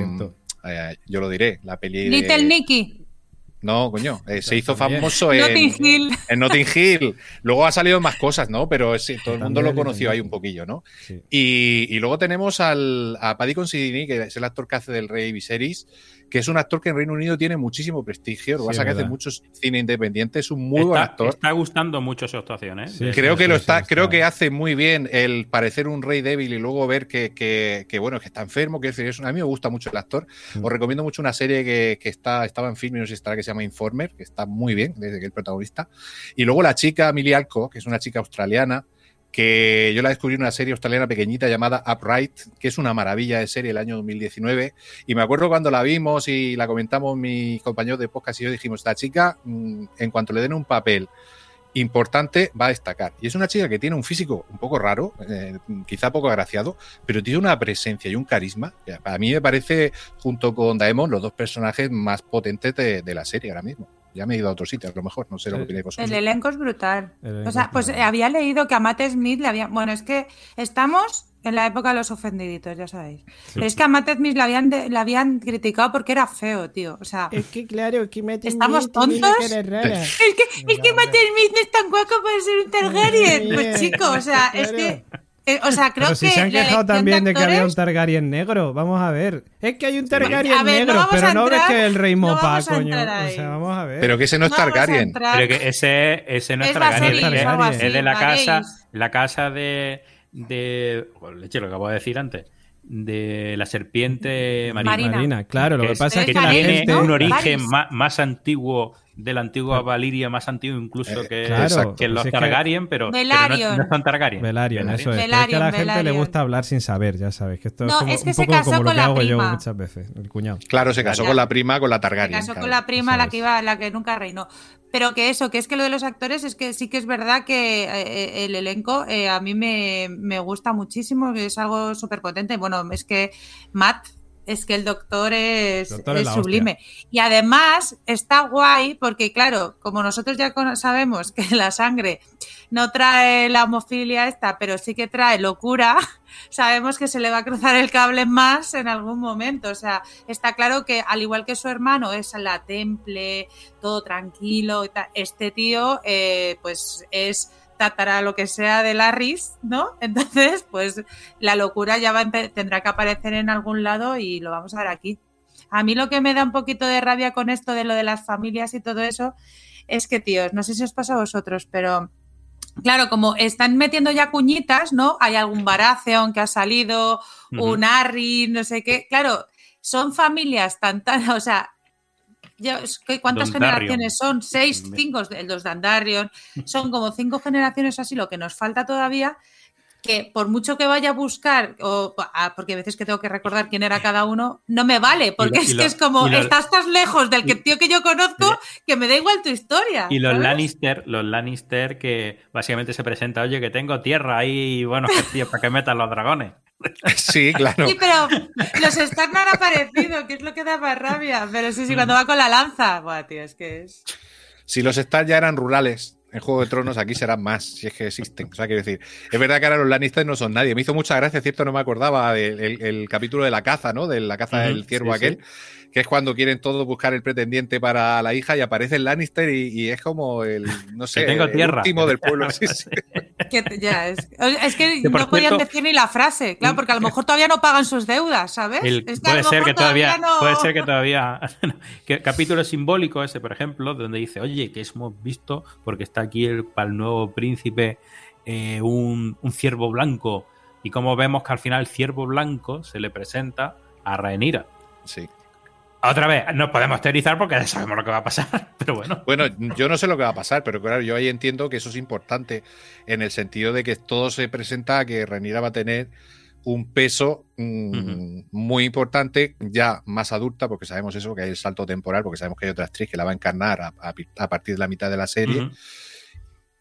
eh, yo lo diré, la peli de... Little Nicky. No, coño, eh, se hizo También. famoso en... Notting Hill. En Notting Hill. Luego ha salido más cosas, ¿no? Pero sí, todo el mundo lo conoció ahí un poquillo, ¿no? sí. Y, y luego tenemos al, a Paddy Considini, que es el actor que hace del Rey Viserys, que es un actor que en Reino Unido tiene muchísimo prestigio. Lo Sí, que pasa que hace muchos cine independiente, es un muy buen Está, actor. está gustando mucho su actuación, ¿eh? Sí, Creo que sí, lo sí, está, creo que hace muy bien el parecer un rey débil y luego ver que, que- que, bueno, que está enfermo, que es decir, es un- a mí me gusta mucho el actor. Mm. Os recomiendo mucho una serie que, que está, estaba en film y no sé si estará, que se llama Informer, que está muy bien, desde que el protagonista. Y luego la chica Millie Alco, que es una chica australiana, que yo la descubrí en una serie australiana pequeñita llamada Upright, que es una maravilla de serie el año 2019. Y me acuerdo cuando la vimos y la comentamos mis compañeros de podcast y yo dijimos, esta chica, mm, en cuanto le den un papel importante va a destacar. Y es una chica que tiene un físico un poco raro, eh, quizá poco agraciado, pero tiene una presencia y un carisma. que A mí me parece, junto con Daemon, los dos personajes más potentes de la serie ahora mismo. Ya me he ido a otro sitio, a lo mejor, no sé lo que opináis vosotros. El elenco es brutal. Elenco O sea, es pues brutal. había leído que a Matt Smith le había. Bueno, es que estamos en la época de los ofendiditos, ya sabéis. Pero es que a Matt Smith le habían, de- le habían criticado porque era feo, tío. O sea, Es que claro, que Matt ¿Estamos Smith tontos? rara. es que, es que Matt Smith no es tan guapo para ser un Targaryen. Pues chico, o sea, es claro. que. Eh, o sea, creo Pero si que. se han quejado también de que había un Targaryen negro. Vamos a ver. Es que hay un Targaryen A ver, no negro, pero no ves que el rey mopa, coño. O sea, vamos a ver. Pero que ese no es No Targaryen. Pero que ese, ese no es Es Targaryen, es, de la casa, la casa de, de joder, leche, lo que acabo de decir antes, de la serpiente marina. Marina. Claro, lo que pasa es que tiene un origen más, más antiguo de la antigua Valiria, más antiguo incluso Eh, que, claro, que pues los Targaryen, pero, pero no, no son Targaryen. Velaryon, eso es. Que a Velaryon, la gente le gusta hablar sin saber, ya sabes. Que esto No, es, como, es que un se poco casó como lo con que la hago yo prima. muchas veces, el cuñado. Claro, se casó Ya. con la prima, con la Se Targaryen. casó claro. con la prima, la que iba, la que nunca reinó. Pero que eso, que es que lo de los actores es que sí que es verdad que eh, el elenco eh, a mí me, me gusta muchísimo, que es algo súper potente. Bueno, es que Matt, es que el doctor es, Doctor es sublime. Y además está guay porque, claro, como nosotros ya sabemos que la sangre no trae la homofilia esta, pero sí que trae locura, sabemos que se le va a cruzar el cable más en algún momento. O sea, está claro que al igual que su hermano es la temple, todo tranquilo, y tal, este tío eh, pues es tatara lo que sea de Larris, ¿no? Entonces, pues la locura ya va tendrá que aparecer en algún lado y lo vamos a ver aquí. A mí lo que me da un poquito de rabia con esto de lo de las familias y todo eso es que, tíos, no sé si os pasa a vosotros, pero claro, como están metiendo ya cuñitas, ¿no? Hay algún Baratheon que ha salido, un Harry, no sé qué. Claro, son familias tan, tan, o sea, ¿cuántas generaciones son? Seis, cinco, los Dandarion. Son como cinco generaciones así, lo que nos falta todavía, que por mucho que vaya a buscar, o, ah, porque a veces que tengo que recordar quién era cada uno, no me vale, porque lo- es que lo- es como, lo- estás tan lejos del que, tío que yo conozco, que me da igual tu historia. Y los ¿sabes? Lannister, los Lannister que básicamente se presenta, oye, que tengo tierra ahí, bueno, tío, para que metan los dragones. Sí, claro. Sí, pero los Stark no han aparecido, que es lo que da más rabia. Pero sí, sí, cuando va con la lanza. Buah, tío, es que es. Si los Stark ya eran rurales en Juego de Tronos, aquí serán más, si es que existen. O sea, quiero decir, es verdad que ahora los Lannister no son nadie. Me hizo mucha gracia, cierto, no me acordaba del el- el capítulo de la caza, ¿no? De la caza del ciervo sí, aquel, que es cuando quieren todos buscar el pretendiente para la hija y aparece el Lannister y, y es como el, no sé, tengo el último del pueblo. Sí, sí. que te- ya, es, es que no podían cierto- decir ni la frase, claro, porque a lo mejor todavía no pagan sus deudas, ¿sabes? El- Es que a puede ser que todavía, no- puede ser que todavía que capítulo simbólico ese, por ejemplo, donde dice, oye, que hemos visto, porque está aquí el, para el nuevo príncipe eh, un, un ciervo blanco, y como vemos que al final el ciervo blanco se le presenta a Rhaenyra. Sí. Otra vez, no podemos teorizar porque ya sabemos lo que va a pasar, pero bueno. Bueno, yo no sé lo que va a pasar, pero claro, yo ahí entiendo que eso es importante en el sentido de que todo se presenta a que Renira va a tener un peso mm, muy importante, ya más adulta, porque sabemos eso, que hay el salto temporal, porque sabemos que hay otra actriz que la va a encarnar a, a- a partir de la mitad de la serie.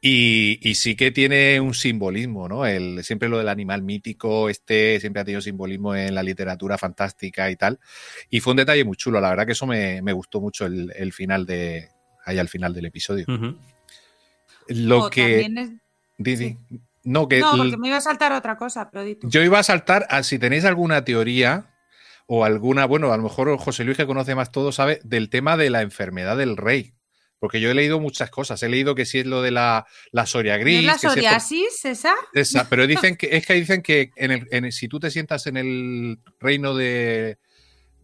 Y, y sí que tiene un simbolismo, ¿no? El, siempre lo del animal mítico, este siempre ha tenido simbolismo en la literatura fantástica y tal. Y fue un detalle muy chulo, la verdad que eso me, me gustó mucho el, el final de, ahí al final del episodio. Lo que... también es- di, di. No, que No, porque me iba a saltar otra cosa, pero di tú. yo iba a saltar a si tenéis alguna teoría o alguna, bueno, a lo mejor José Luis que conoce más todo sabe del tema de la enfermedad del rey. Porque yo he leído muchas cosas. He leído que si es lo de la, la soria ¿No gris. es la que si es por- psoriasis esa? Esa, pero dicen que es que dicen que en el, en el- si tú te sientas en el reino de,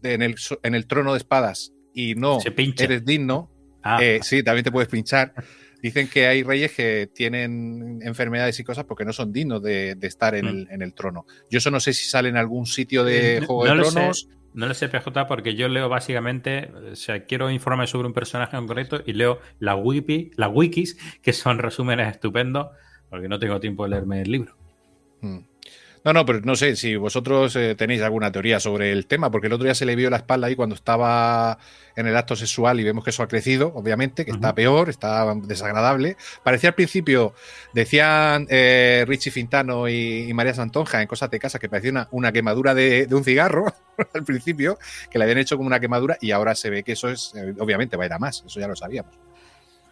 de- en, el, en el trono de espadas y no Se pincha. eres digno, Ah, eh, sí, también te puedes pinchar. Dicen que hay reyes que tienen enfermedades y cosas porque no son dignos de, de estar en, Mm. el, en el trono. Yo eso no sé si sale en algún sitio de Eh, no- Juego no de lo sé. No lo sé, PJ, porque yo leo básicamente, o sea, quiero informes sobre un personaje en concreto y leo la wiki, las wikis, que son resúmenes estupendos, porque no tengo tiempo de leerme el libro. Mm. No, no, pero no sé si vosotros eh, tenéis alguna teoría sobre el tema, porque el otro día se le vio la espalda ahí cuando estaba en el acto sexual y vemos que eso ha crecido, obviamente, que está peor, está desagradable. Parecía al principio, decían eh, Richie Fintano y, María Santonja en Cosas de Casa que parecía una, quemadura de, un cigarro al principio, que le habían hecho como una quemadura y ahora se ve que eso es, eh, obviamente va a ir a más, eso ya lo sabíamos.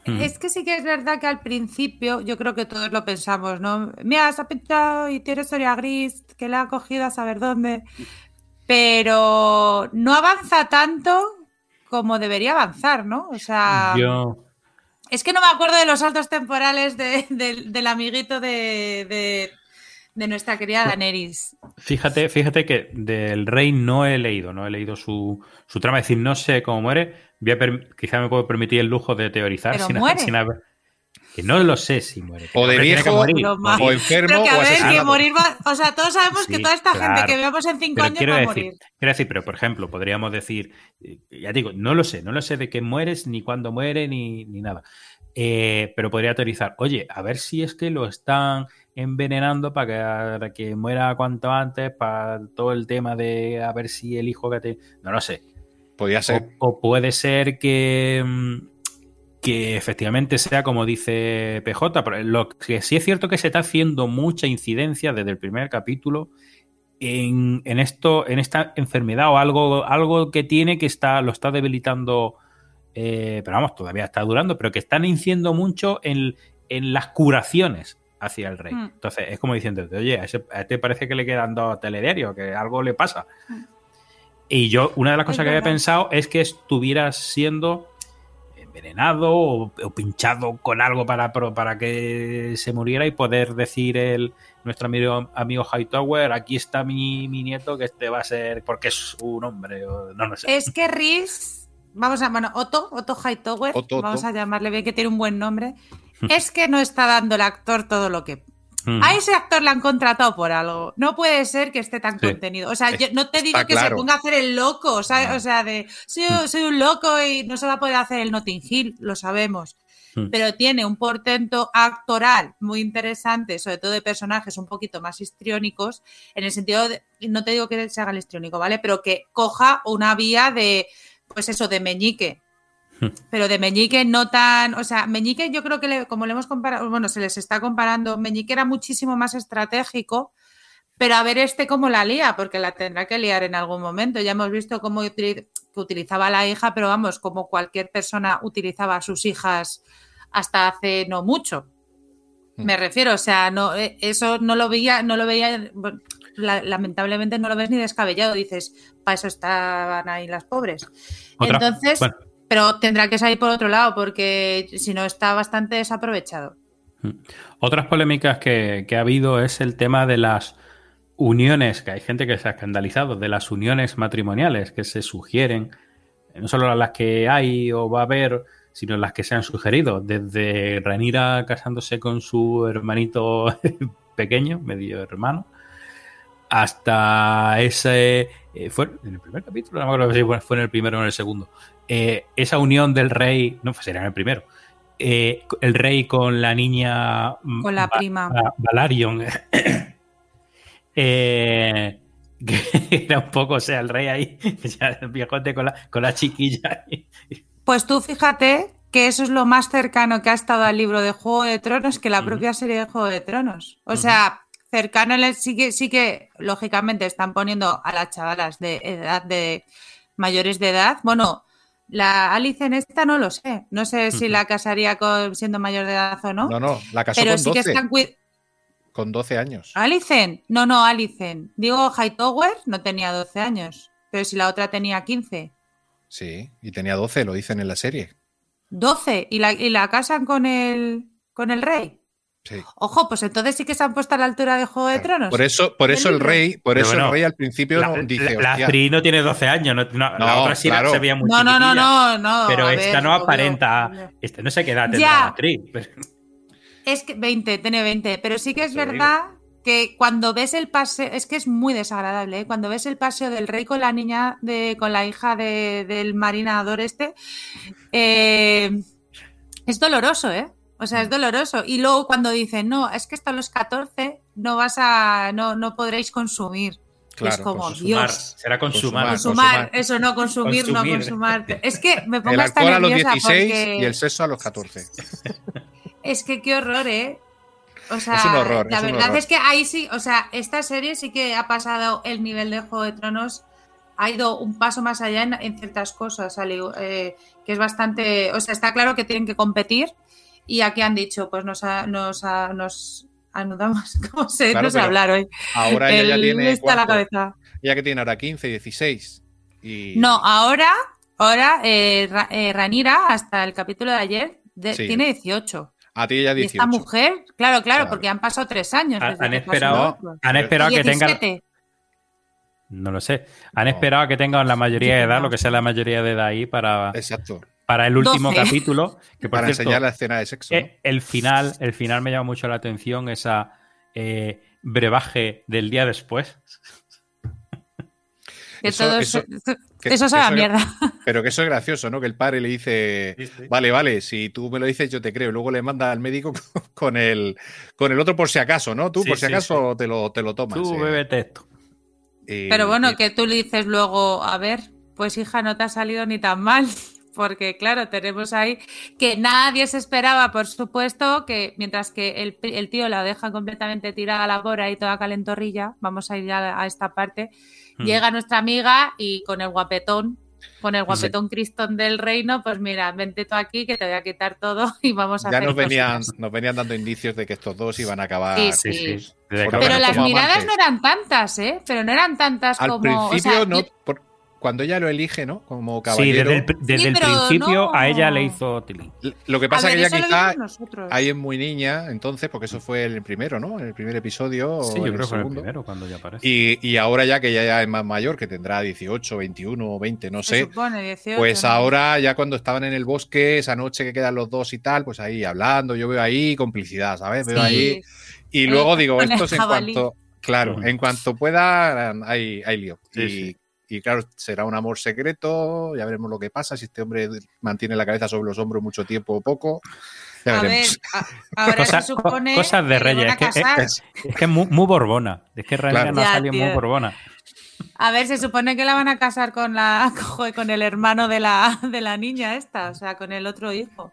Es que sí que es verdad que al principio yo creo que todos lo pensamos, ¿no? Mira, se ha pintado y tiene historia gris, que la ha cogido a saber dónde. Pero no avanza tanto como debería avanzar, ¿no? O sea. Es que no me acuerdo de los saltos temporales del amiguito de, nuestra querida Daenerys. Fíjate, fíjate que del rey no he leído, no he leído su, su trama, es decir, no sé cómo muere, quizá me puedo permitir el lujo de teorizar sin, haber. Que no lo sé si muere. O de viejo, o enfermo, o asesinado. o sea, todos sabemos que toda esta gente que veamos en cinco años va a morir. Quiero decir, pero por ejemplo, podríamos decir, eh, ya digo, no lo sé, no lo sé de qué mueres, ni cuándo muere, ni, nada. Eh, pero podría teorizar, oye, a ver si es que lo están envenenando para que, que muera cuanto antes, para todo el tema de a ver si el hijo que te... No lo sé. Podría ser. O, puede ser que, mm, que efectivamente sea como dice PJ, pero lo que sí es cierto que se está haciendo mucha incidencia desde el primer capítulo en, esto, en esta enfermedad o algo, algo que tiene que está, lo está debilitando, eh, pero vamos, todavía está durando, pero que están incidiendo mucho en, las curaciones hacia el rey. Hmm. Entonces, es como diciendo, oye, a, este parece que le quedan dos telediarios, que algo le pasa. Hmm. Y yo, una de las cosas que había pensado es que estuviera siendo envenenado o, pinchado con algo para, para que se muriera y poder decir el, nuestro amigo, amigo Hightower, aquí está mi, nieto, que este va a ser porque es un hombre, o, no, no sé. Es que Rhys, vamos a, bueno, Otto, Otto Hightower, vamos a llamarle bien que tiene un buen nombre, es que no está dando el actor todo lo que Mm. A ese actor le han contratado por algo. No puede ser que esté tan contenido. O sea, yo no te digo que se ponga a hacer el loco, o sea, de mm. soy, un loco y no se va a poder hacer el Notting Hill, lo sabemos. Mm. Pero tiene un portento actoral muy interesante, sobre todo de personajes un poquito más histriónicos, en el sentido de, no te digo que se haga el histriónico, ¿vale? Pero que coja una vía de, pues eso, de meñique, pero de Meñique no tan, o sea, Meñique yo creo que como le hemos comparado, bueno, se les está comparando, Meñique era muchísimo más estratégico, pero a ver este cómo la lía, porque la tendrá que liar en algún momento. Ya hemos visto cómo utilizaba a la hija, pero vamos, como cualquier persona utilizaba a sus hijas hasta hace no mucho. Hmm. Me refiero, o sea, no, eh, eso no lo veía, no lo veía, lamentablemente no lo ves ni descabellado. Dices, para eso estaban ahí las pobres. Entonces, pero tendrá que salir por otro lado porque si no está bastante desaprovechado. Mm. Otras polémicas que, ha habido es el tema de las uniones, que hay gente que se ha escandalizado, de las uniones matrimoniales que se sugieren, no solo las que hay o va a haber, sino las que se han sugerido, desde Ranira casándose con su hermanito pequeño, medio hermano, hasta ese... Eh, fue en el primer capítulo, no me acuerdo si fue en el primero o en el segundo, eh, esa unión del rey, no, pues sería el primero, eh, el rey con la niña... Mm, con la prima. Valarion. eh, que era un poco, o sea, el rey ahí, el viejote con la, con la chiquilla. Pues tú fíjate que eso es lo más cercano que ha estado al libro de Juego de Tronos que la propia serie de Juego de Tronos. O sea, cercano sí que, sí que, lógicamente, están poniendo a las chavalas de edad de mayores de edad. Bueno, la Alice en esta no lo sé. No sé si la casaría con, siendo mayor de edad o no. No, no, la casó con 12. con 12 años. ¿Alicen? No, no, Alicen. Digo, Hightower no tenía 12 años. Pero si la otra tenía 15. Sí, y tenía 12, lo dicen en la serie. 12. ¿Y la, y la casan con el, con el rey? Ojo, pues entonces sí que se han puesto a la altura de Juego de Tronos. Por eso, por eso el rey, por eso el rey al principio la, dice. La, no tiene 12 años, no, la otra sí se veía muy No, no, no, no, no. Pero esta no aparenta. Este, no sé qué edad tendrá la actriz. Es que 20, tiene 20. Pero sí que es verdad que cuando ves el paseo, es que es muy desagradable, ¿eh? cuando ves el paseo del rey con la niña, de, con la hija del marinador este, eh, es doloroso, ¿eh? O sea, es doloroso. Y luego cuando dicen, no, es que hasta los 14 no vas a, no, no podréis consumir. Claro, es como, Consumar. Dios. Será consumar. Consumar. Consumar, eso no, consumir, no consumar. Es que me pongo El hasta alcohol a los nerviosa 16 porque y el sexo a los 14. es que qué horror, ¿eh? O sea, Es un horror, la es verdad horror. es que ahí sí, o sea, esta serie sí que ha pasado el nivel de Juego de Tronos, ha ido un paso más allá en, en ciertas cosas, eh, que es bastante, o sea, está claro que tienen que competir y aquí han dicho, pues nos, ha- nos, ha- nos anudamos, ¿cómo se Claro, no pero hablar hoy? Ahora ella ya tiene. está a la cabeza. Ella que tiene ahora 15, 16. Y... No, ahora, ahora eh, Ra- eh, Ranira, hasta el capítulo de ayer, de- Sí. tiene 18. A ti ella Y 18. esta mujer, claro, claro, Claro. porque han pasado tres años. Han- desde han que pasó esperado- otro. Han esperado que tengan. 17. No lo sé. Han No. esperado que tengan la mayoría de edad, lo que sea la mayoría de edad ahí para, Exacto. Para el último 12. capítulo. Que por Para cierto, enseñar la escena de sexo. ¿no? eh, el final, el final me llama mucho la atención, esa eh, brebaje del día después. Que Eso- todo eso- eso, que- eso sabe a mierda. Pero que eso es gracioso, ¿no? Que el padre le dice. Vale, vale, si tú me lo dices, yo te creo. Luego le manda al médico con el, con el otro por si acaso, ¿no? Tú Sí, por si sí, acaso te, lo, te lo tomas. Tú eh. bébete esto. Y- Pero bueno, y- que tú le dices luego, a ver, pues hija, no te ha salido ni tan mal. Porque claro, tenemos ahí que nadie se esperaba, por supuesto, que mientras que el, el tío la deja completamente tirada a la bora y toda calentorrilla, vamos a ir ya a esta parte, Mm. llega nuestra amiga y con el guapetón, con el guapetón Cristón del reino, pues mira, vente tú aquí que te voy a quitar todo y vamos a ya hacer nos venían, nos venían dando indicios de que estos dos iban a acabar. Sí, Sí, sí. Pero las miradas amantes. no eran tantas, ¿eh? Pero no eran tantas Al como. o principio, sea, no, por- cuando ella lo elige, ¿no? Como Sí, caballero. desde el, desde Sí, el principio no. a ella le hizo tilín. Lo que pasa ver, que ella quizá ahí es muy niña, entonces, porque eso fue el primero, ¿no? En el primer episodio. Sí, o yo creo que fue el primero cuando ya aparece. Y, y ahora ya que ella ya es más mayor, que tendrá 18, 21, 20, no Se sé. supone, 18, Pues ¿no? ahora, ya cuando estaban en el bosque, esa noche que quedan los dos y tal, pues ahí hablando, yo veo ahí complicidad, ¿sabes? Veo Sí. ahí. Y Eh, luego digo, el estos en cuanto. Claro, en cuanto pueda, hay, hay lío. Sí, y, sí. Y claro, será un amor secreto, ya veremos lo que pasa, si este hombre mantiene la cabeza sobre los hombros mucho tiempo o poco. Ya A ver, veremos. a- ahora Cosa- se supone. cosas de Reyes, es que- es- casar. Es- Es que es muy, muy borbona. Es que realmente Claro. no ha salido muy borbona. A ver, se supone que la van a casar con la joder, con el hermano de la, de la niña esta, o sea, con el otro hijo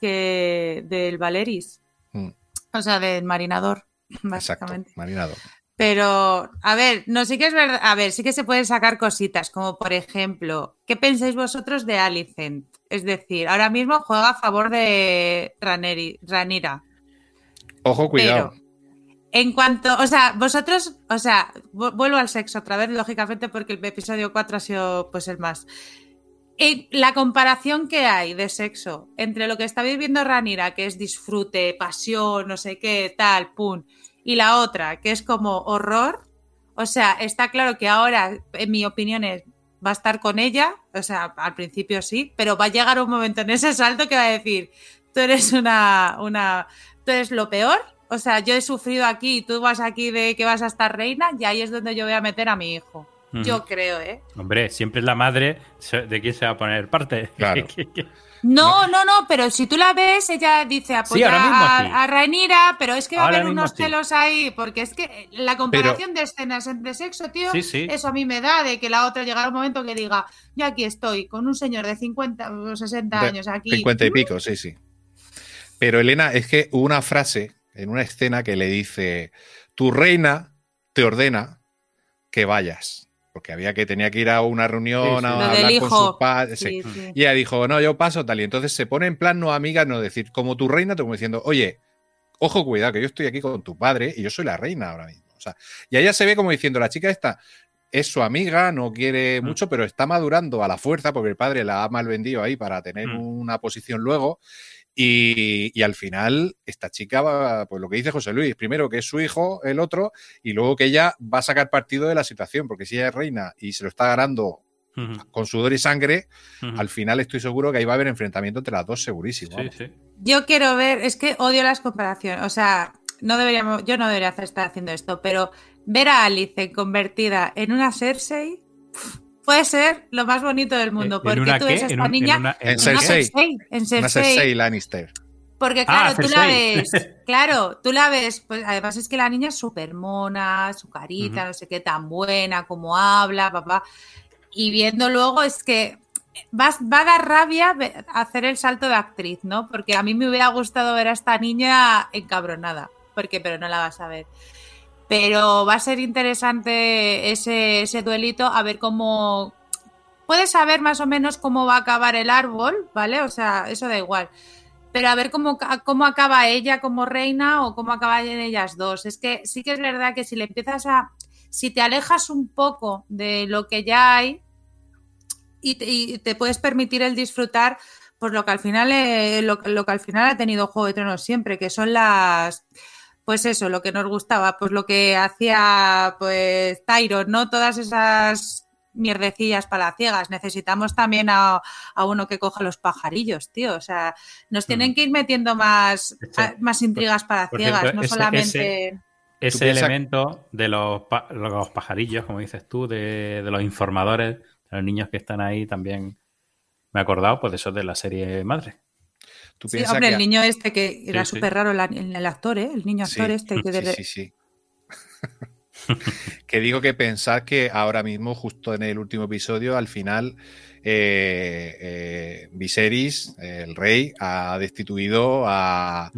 que del Valeris. Mm. O sea, del marinador, Exacto, básicamente. Pero, a ver, no, sí que es verdad, a ver, sí que se pueden sacar cositas, como por ejemplo, ¿qué pensáis vosotros de Alicent? Es decir, ahora mismo juega a favor de Raneri- Ranira. Ojo, cuidado. Pero, en cuanto, o sea, vosotros, o sea, vu- vuelvo al sexo otra vez, lógicamente, porque el episodio 4 ha sido pues el más. En la comparación que hay de sexo entre lo que está viviendo Ranira, que es disfrute, pasión, no sé qué, tal, pum, y la otra, que es como horror, o sea, está claro que ahora, en mi opinión, es- va a estar con ella, o sea, al principio sí, pero va a llegar un momento en ese salto que va a decir, tú eres una, una, tú eres lo peor, o sea, yo he sufrido aquí y tú vas aquí de que vas a estar reina y ahí es donde yo voy a meter a mi hijo. Yo creo, ¿eh? Hombre, siempre es la madre de quién se va a poner parte. Claro. No, no, no, pero si tú la ves, ella dice apoyar ahora mismo sí. a, a Rhaenyra, pero es que va Ahora a haber unos sí. celos ahí, porque es que la comparación de escenas de sexo, tío, Sí, sí. eso a mí me da de que la otra llegará un momento que diga, yo aquí estoy, con un señor de 50 o 60 De años aquí. 50 y pico, sí, sí. Pero Elena, es que hubo una frase en una escena que le dice, tu reina te ordena que vayas. Porque había que tenía que ir a una reunión Sí, sí. a Lo hablar con sus padres. sí. Sí, sí. Y ella dijo, no, yo paso tal. Y entonces se pone en plan no amiga, no decir, como tu reina, te como diciendo, oye, ojo, cuidado, que yo estoy aquí con tu padre y yo soy la reina ahora mismo. O sea, y ella se ve como diciendo, la chica esta es su amiga, no quiere Mm. mucho, pero está madurando a la fuerza porque el padre la ha mal vendido ahí para tener Mm. una posición luego. Y, y al final, esta chica va, pues lo que dice José Luis, primero que es su hijo, el otro, y luego que ella va a sacar partido de la situación, porque si ella es reina y se lo está ganando con sudor y sangre, al final estoy seguro que ahí va a haber enfrentamiento entre las dos, segurísimo. Sí, sí. Yo quiero ver, es que odio las comparaciones, o sea, no deberíamos, yo no debería estar haciendo esto, pero ver a Alice convertida en una Cersei puede ser lo más bonito del mundo, ¿En porque una tú qué? ves a ¿En esta un- en niña una- En en Cersei. En Una Cersei, Lannister. Porque Ah, claro, tú la ves, claro, tú la ves, pues además es que la niña es súper mona, su carita, Ujú. no sé qué, tan buena, como habla, papá. Y viendo luego es que vas, va a dar rabia hacer el salto de actriz, ¿no? Porque a mí me hubiera gustado ver a esta niña encabronada, porque pero no la vas a ver. Pero va a ser interesante ese, duelito, a ver cómo... Puedes saber más o menos cómo va a acabar el árbol, ¿vale? O sea, eso da igual. Pero a ver cómo, cómo acaba ella como reina o cómo acaban ellas dos. Es que sí que es verdad que si le empiezas a... Si te alejas un poco de lo que ya hay y te, y te puedes permitir el disfrutar, pues lo que al final eh, lo, lo que al final ha tenido Juego de Tronos siempre, que son las pues eso, lo que nos gustaba, pues lo que hacía pues Tyron, ¿no? Todas esas mierdecillas palaciegas. Necesitamos también a, a uno que coja los pajarillos, tío. O sea, nos tienen que ir metiendo más, Este- a- más intrigas palaciegas, cierto, no ese- solamente. Ese elemento de los, pa- los pajarillos, como dices tú, de, de los informadores, de los niños que están ahí, también me he acordado pues de eso de la serie Madre. Tú Sí, hombre, que el niño este que era Sí, sí. súper raro, el, el actor, ¿eh? El niño actor Sí, este que de- sí, sí, sí. que digo que pensar que ahora mismo, justo en el último episodio, al final, eh, eh, Viserys, el rey, ha destituido a,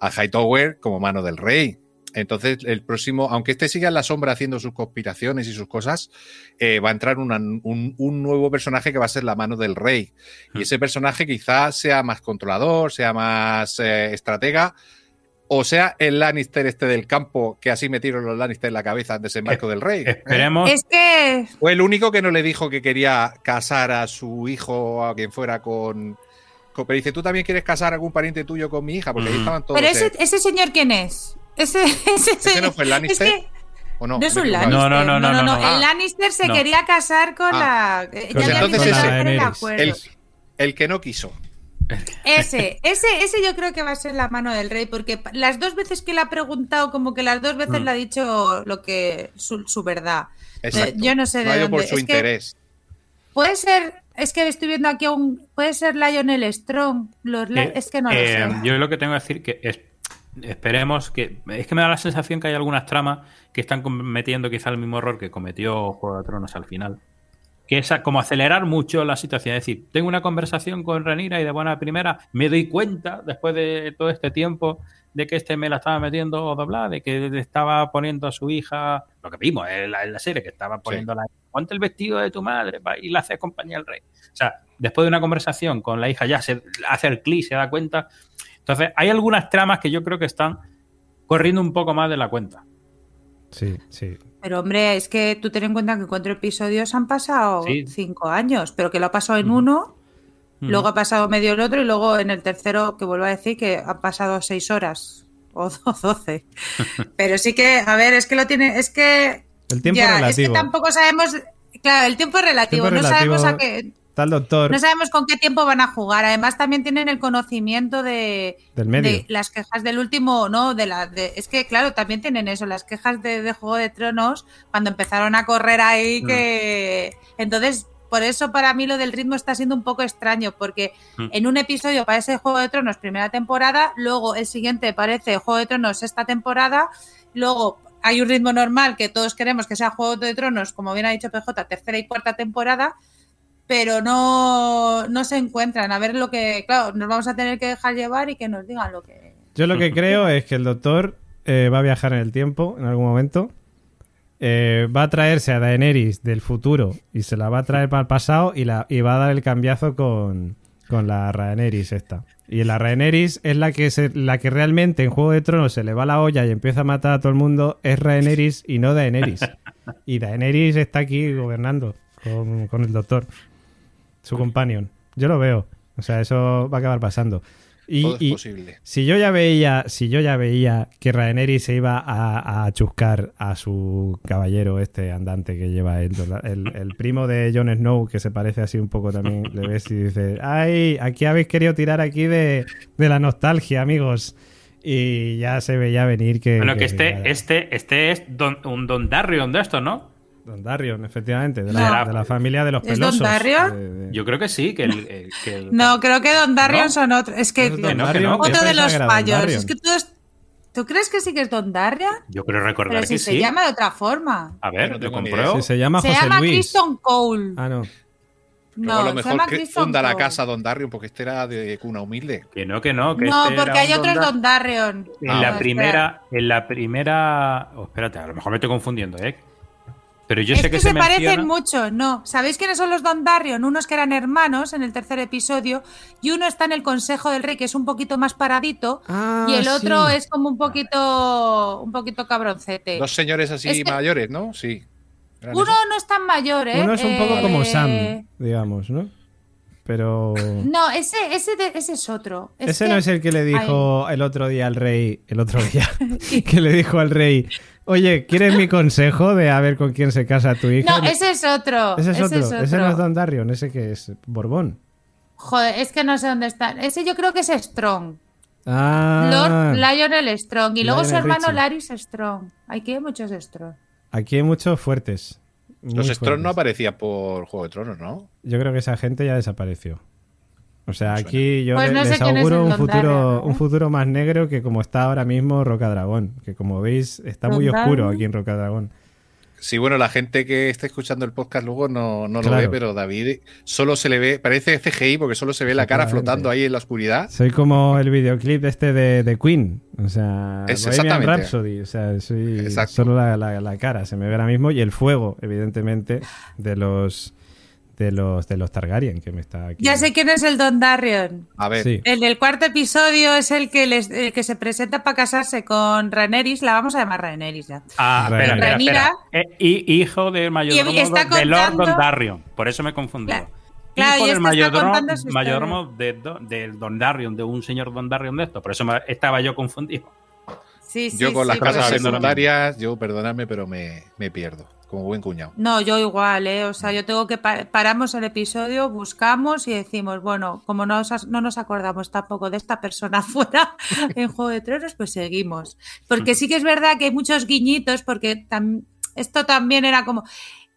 a Hightower como mano del rey. Entonces, el próximo, aunque este siga en la sombra haciendo sus conspiraciones y sus cosas, eh, va a entrar una- un, un nuevo personaje que va a ser la mano del rey. Y Hmm. ese personaje quizás sea más controlador, sea más eh, estratega, o sea el Lannister este del campo, que así metieron los Lannister en la cabeza en desembarco del rey. ¿eh? Esperemos. Es que Fue el único que no le dijo que quería casar a su hijo o a quien fuera con... con- Pero dice, ¿tú también quieres casar a algún pariente tuyo con mi hija? Porque ahí Mm. estaban todos... Pero ese, eh, ese señor, ¿quién es? Ese, ese, ¿Ese no fue el Lannister? es que ¿O no? no es un. Lannister. No, no, no, no, no, no. El Lannister se No. quería casar con Ah. la. eh, Pues ya entonces ese- el. El, el que no quiso. Ese, ese, ese yo creo que va a ser la mano del rey, porque las dos veces que le ha preguntado, como que las dos veces Mm. le ha dicho lo que su, su verdad. Exacto. yo no sé de No ido por dónde. su Es interés. Puede ser, es que estoy viendo aquí un, puede ser Lionel Strong. Los, Eh, es que no lo eh, sé. Yo lo que tengo que decir que es, esperemos que es que me da la sensación que hay algunas tramas que están cometiendo quizá el mismo error que cometió Juego de Tronos al final. Que es como acelerar mucho la situación. Es decir, tengo una conversación con Renira y de buena primera me doy cuenta, después de todo este tiempo, de que este me la estaba metiendo doblada, de que estaba poniendo a su hija, lo que vimos en la, en la serie, que estaba poniendo la ponte el vestido de tu madre pa, y le hace compañía al rey. O sea, después de una conversación con la hija ya se hace el clic, se da cuenta. Entonces, hay algunas tramas que yo creo que están corriendo un poco más de la cuenta. Sí, sí. Pero hombre, es que tú ten en cuenta que en cuatro episodios han pasado Sí. cinco años, pero que lo ha pasado en uno, Mm. luego ha pasado medio el otro y luego en el tercero, que vuelvo a decir que han pasado seis horas o do- doce. pero sí que, a ver, es que lo tiene, es que El tiempo ya, es que relativo. tampoco sabemos, claro, el tiempo es relativo, Tiempo no relativo. sabemos a qué, Está el doctor no sabemos con qué tiempo van a jugar. Además, también tienen el conocimiento de, del medio. de las quejas del último, ¿no? De la, de, es que, claro, también tienen eso, las quejas de, de Juego de Tronos, cuando empezaron a correr ahí, Mm. que. Entonces, por eso para mí lo del ritmo está siendo un poco extraño, porque Mm. en un episodio parece Juego de Tronos primera temporada, luego el siguiente parece Juego de Tronos sexta temporada, luego hay un ritmo normal que todos queremos que sea Juego de Tronos, como bien ha dicho PJ, tercera y cuarta temporada, pero no, no se encuentran. A ver lo que, claro, nos vamos a tener que dejar llevar y que nos digan lo que... Yo lo que creo es que el doctor eh, va a viajar en el tiempo en algún momento. eh, va a traerse a Daenerys del futuro y se la va a traer para el pasado y, la, y va a dar el cambiazo con, con la Rhaenerys esta. Y la Rhaenerys es la que, se, la que realmente en Juego de Tronos se le va la olla y empieza a matar a todo el mundo. Es Rhaenerys y no Daenerys. Y Daenerys está aquí gobernando con, con el doctor, su companion. Yo lo veo. O sea, eso va a acabar pasando. Y, Todo es y- posible. si yo ya veía, si yo ya veía que Rhaenerys se iba a, a chuscar a su caballero este andante que lleva él, el, el primo de Jon Snow, que se parece así un poco también, le ves y dices, ay, aquí habéis querido tirar aquí de, de la nostalgia, amigos. Y ya se veía venir que... Bueno, que que- este, este, este es don- un Don Darrion de estos, ¿no? Don efectivamente, de No. la, de la familia de los ¿Es Don pelosos. Darion? de- de- Yo creo que sí, que el. el- que el- No, creo que Don Darion ¿No? son otros. Es que No es Don Don que otro de los Don fallos. Es que tú, es- ¿tú crees que sí que es Don Darion? Yo creo recordar Pero si que se sí. llama de otra forma. A ver, ni compruebo. Sí, se llama Se José llama Luis. Kristen Cole. Ah, no. Luego a No, lo se mejor llama que funda la Cole. casa Don Darion porque este era de cuna humilde. Que no, que no. Que No, este porque era hay otros Don Da- Don Darion. En Ah, la primera, en la primera. oh, espérate, a lo mejor me estoy confundiendo, ¿eh? Pero yo es sé que, que, se, se, parecen mucho, no. ¿Sabéis quiénes son los Don Darion? Unos que eran hermanos en el tercer episodio y uno está en el Consejo del Rey, que es un poquito más paradito, Ah, y el otro sí. es como un poquito, un poquito cabroncete. Dos señores así Es que- mayores, ¿no? Sí. Uno no es tan mayor, ¿eh? Uno es un poco Eh, como Sam, digamos, ¿no? Pero. No, ese, ese, ese es otro. Es Ese que- no es el que le dijo el otro día al rey, el otro día, que le dijo al rey, oye, ¿quieres mi consejo de a ver con quién se casa tu hija? No, ese es otro. Ese es otro, ese no es. Don Darion, ese que es Borbón. Joder, es que no sé dónde está. Ese yo creo que es Strong. Ah, Lord Lionel Strong. Y luego su hermano Richie. Laris Strong. Aquí hay muchos Strong. aquí hay muchos fuertes. Los Strong no fuertes. aparecían por Juego de Tronos, ¿no? Yo creo que esa gente ya desapareció. O sea, aquí yo Pues no les auguro un futuro, un futuro más negro que como está ahora mismo Roca Dragón, que como veis está muy oscuro aquí en Roca Dragón. Sí, bueno, la gente que está escuchando el podcast luego no, no lo Claro. ve, pero David solo se le ve, parece CGI porque solo se ve la cara flotando ahí en la oscuridad. Soy como el videoclip este de, de Queen, o sea, Es Bohemian exactamente. Rhapsody, o sea, soy Exacto. solo la, la- la cara, se me ve ahora mismo y el fuego, evidentemente, de los de los de los Targaryen que me está aquí. Ya sé quién es el Don Darion. A ver, Sí. El del cuarto episodio es el que, les, el que se presenta para casarse con Rhaenerys. La vamos a llamar Rhaenerys ya. Ah, espera, espera. Eh, y- hijo del mayordomo Y está de Lord contando- Don Darion. Por eso me he confundido. Claro. Claro, hijo y del este está mayordomo, contando mayordomo de, del Don Darion, de un señor Don Darion de esto. Por eso me- estaba yo confundido. Sí, sí, yo con sí, las lo secundarias, yo perdonadme, pero me, me pierdo, como buen cuñado. No, yo igual, ¿eh? O sea, yo tengo que pa- paramos el episodio, buscamos y decimos, bueno, como no, no nos acordamos tampoco de esta persona fuera en Juego de Tronos, pues seguimos. Porque sí que es verdad que hay muchos guiñitos, porque esto también era como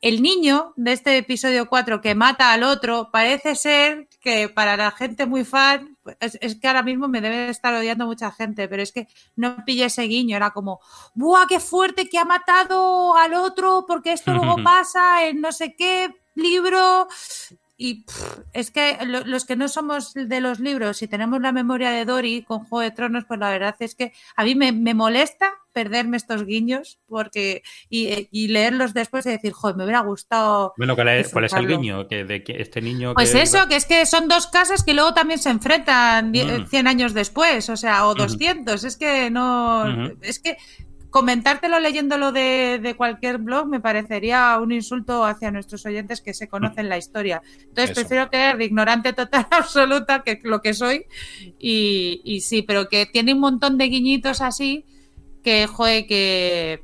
el niño de este episodio 4 que mata al otro, parece ser que para la gente muy fan, es, es que ahora mismo me debe estar odiando mucha gente, pero es que no pillé ese guiño, era como, ¡buah, qué fuerte que ha matado al otro! Porque esto luego pasa en no sé qué libro. Y pff, es que lo- los que no somos de los libros y tenemos la memoria de Dory con Juego de Tronos, pues la verdad es que a mí me, me molesta perderme estos guiños porque y, y leerlos después y decir, joder, me hubiera gustado. Bueno, ¿cuál es, cuál es el guiño? Que, de que este niño. Pues que- eso, que es que son dos casas que luego también se enfrentan die- Mm. 100 años después, o sea, o Ujú. 200. Es que no. Es que comentártelo leyéndolo de, de cualquier blog me parecería un insulto hacia nuestros oyentes que se conocen la historia. Entonces Eso. prefiero quedar de ignorante total absoluta, que lo que soy. Y, y sí, pero que tiene un montón de guiñitos así que, joder, que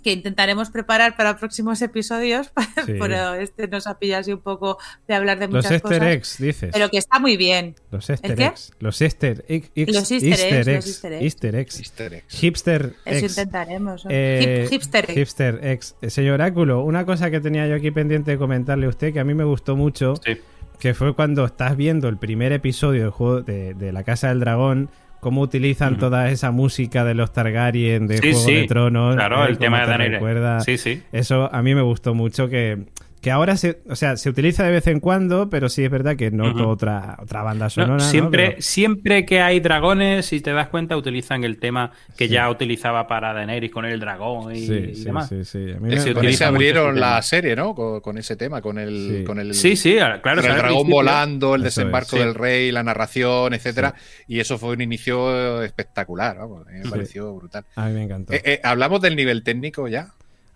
que intentaremos preparar para próximos episodios, Sí. pero este nos ha pillado así un poco de hablar de Los muchas Easter cosas. eggs, dices. Pero que está muy bien. Los Easter eggs. Los Easter egg- eggs. Los Easter eggs, Easter los eggs. Easter eggs. Easter eggs. Easter eggs. Hipster Eso eggs. intentaremos. ¿no? Eh, Hip- hipster. egg. Hipster eggs. Señor Oráculo, una cosa que tenía yo aquí pendiente de comentarle a usted que a mí me gustó mucho, Sí. que fue cuando estás viendo el primer episodio del juego de, de La Casa del Dragón, cómo utilizan toda esa música de los Targaryen, de Sí, Juego sí. de Tronos. Claro, eh, el tema de Daenerys. Sí, sí. Eso a mí me gustó mucho que, que ahora se, o sea, se utiliza de vez en cuando, pero sí es verdad que noto Ujú. otra, otra banda No, sonora. ¿no? siempre, Pero- siempre que hay dragones, si te das cuenta, utilizan el tema que Sí. ya utilizaba para Daenerys con el dragón y, sí, y sí, demás. sí, sí. A mí me- con ese abrieron la tema. serie, ¿no? Con, con ese tema, con el, Sí. con el, Sí, sí, claro. con el dragón principio- volando, el Eso es, desembarco sí. del rey, la narración, etcétera. Y eso fue un inicio espectacular, vamos, me Sí. pareció brutal. A mí me encantó. Eh, eh, ¿Hablamos del nivel técnico ya?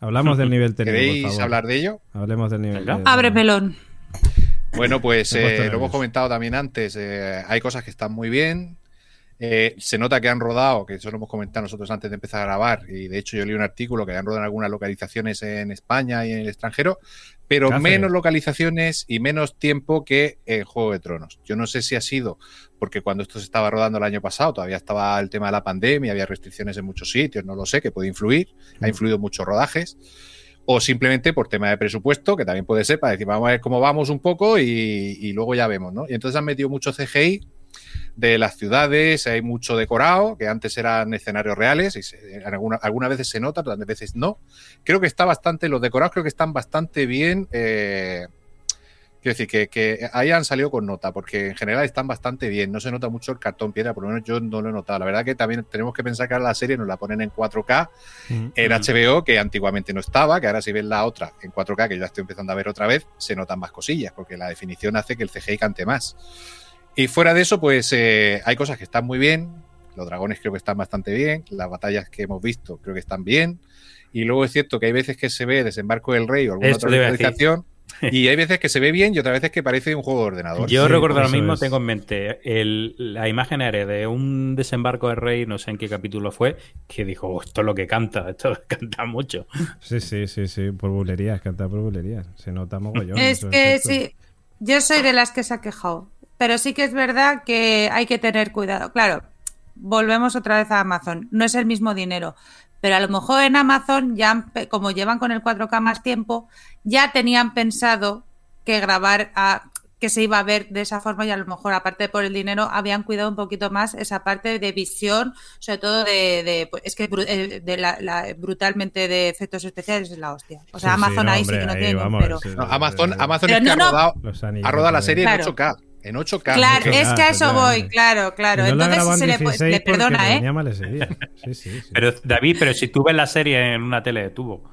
Hablamos del nivel técnico, por ¿Queréis favor. hablar de ello? Hablemos del nivel. De- Abre melón. Bueno, pues eh, lo hemos comentado también antes. eh, hay cosas que están muy bien. Eh, se nota que han rodado, que eso lo hemos comentado nosotros antes de empezar a grabar, y de hecho yo leí un artículo que han rodado en algunas localizaciones en España y en el extranjero, pero menos localizaciones y menos tiempo que en Juego de Tronos. Yo no sé si ha sido porque cuando esto se estaba rodando el año pasado todavía estaba el tema de la pandemia, había restricciones en muchos sitios, no lo sé, que puede influir, ha Mm. influido muchos rodajes o simplemente por tema de presupuesto, que también puede ser para decir, vamos a ver cómo vamos un poco y, y luego ya vemos, ¿no? Y entonces han metido mucho CGI de las ciudades, hay mucho decorado, que antes eran escenarios reales, y se, alguna, algunas veces se nota, otras veces no. Creo que está bastante, los decorados creo que están bastante bien. Eh, quiero decir, que, que, ahí han salido con nota, porque en general están bastante bien. No se nota mucho el cartón piedra, por lo menos yo no lo he notado. La verdad que también tenemos que pensar que ahora la serie nos la ponen en 4K, mm, en mm. HBO, que antiguamente no estaba, que ahora si ves la otra en 4K, que yo la estoy empezando a ver otra vez, se notan más cosillas, porque la definición hace que el CGI cante más. Y fuera de eso, pues eh, hay cosas que están muy bien. Los dragones creo que están bastante bien. Las batallas que hemos visto creo que están bien. Y luego es cierto que hay veces que se ve Desembarco del Rey o alguna Esto otra localización. Y hay veces que se ve bien y otras veces que parece un juego de ordenador. Yo sí, recuerdo ahora mismo, es. tengo en mente el, la imagen aérea de un desembarco del rey, no sé en qué capítulo fue, que dijo, oh, esto es lo que canta, esto canta mucho. Sí, sí, sí, sí, por bulerías, canta por bulerías. Se nota mogollón. Es que sí, yo soy de las que se ha quejado pero sí que es verdad que hay que tener cuidado. Claro, volvemos otra vez a Amazon. No es el mismo dinero, pero a lo mejor en Amazon ya, como llevan con el 4K más tiempo, ya tenían pensado que grabar a, que se iba a ver de esa forma y a lo mejor aparte de por el dinero habían cuidado un poquito más esa parte de visión, sobre todo de, de pues, es que eh, de la, la, brutalmente de efectos especiales es la hostia. O sea, sí, Amazon sí, no, ahí hombre, sí que no ahí tiene vamos, pero... No, Amazon, Amazon pero es que no, ha, rodado, ha rodado la serie claro. en 8K. En 8K. Claro, es que a eso voy, claro, claro. No Entonces se le, le perdona, ¿eh? Sí, sí, sí. Pero David, pero si tú ves la serie en una tele de tubo.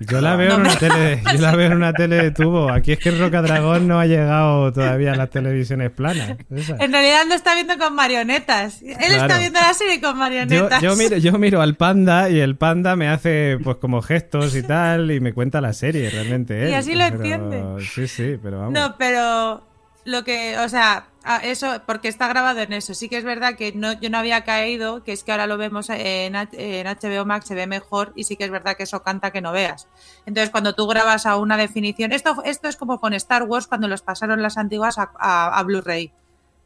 Yo la veo, no, en una tele, yo la veo en una tele de tubo. Aquí es que el Rocadragón no ha llegado todavía a las televisiones planas. Esa. En realidad lo está viendo con marionetas. Él claro. está viendo la serie con marionetas. Yo, yo, miro, yo miro al panda y el panda me hace pues como gestos y tal y me cuenta la serie realmente. Él. Y así lo pero, entiende. Sí, sí, pero vamos. No, pero lo que, o sea, eso, porque está grabado en eso. Sí que es verdad que no, yo no había caído, que es que ahora lo vemos en, HBO Max, se ve mejor y sí que es verdad que eso canta que no veas. Entonces, cuando tú grabas a una definición, esto, esto es como con Star Wars cuando los pasaron las antiguas a Blu-ray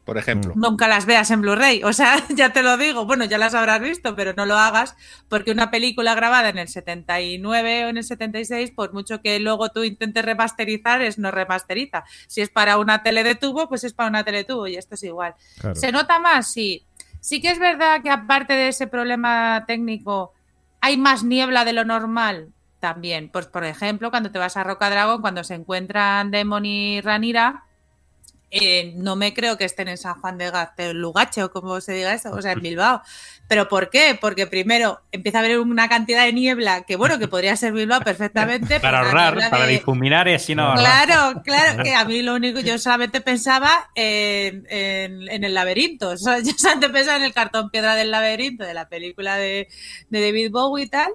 por ejemplo. Nunca las veas en Blu-ray, o sea, ya te lo digo, bueno, ya las habrás visto, pero no lo hagas porque una película grabada en el 79 o en el 76, por mucho que luego tú intentes remasterizar, es no remasteriza. Si es para una tele de tubo, pues es para una tele de tubo y esto es igual. Claro. ¿Se nota más? Sí. Sí que es verdad que aparte de ese problema técnico, hay más niebla de lo normal también. Pues por ejemplo, cuando te vas a Roca Dragon, cuando se encuentran Demon y Ranira, eh, no me creo que estén en San Juan de Lugache o como se diga eso, o sea, en Bilbao. ¿Pero por qué? Porque primero empieza a haber una cantidad de niebla que, bueno, que podría ser Bilbao perfectamente. para ahorrar, de... para difuminar y así no Claro, claro, que a mí lo único, yo solamente pensaba en, en, en el laberinto. O sea, yo solamente pensaba en el cartón piedra del laberinto de la película de, de David Bowie y tal.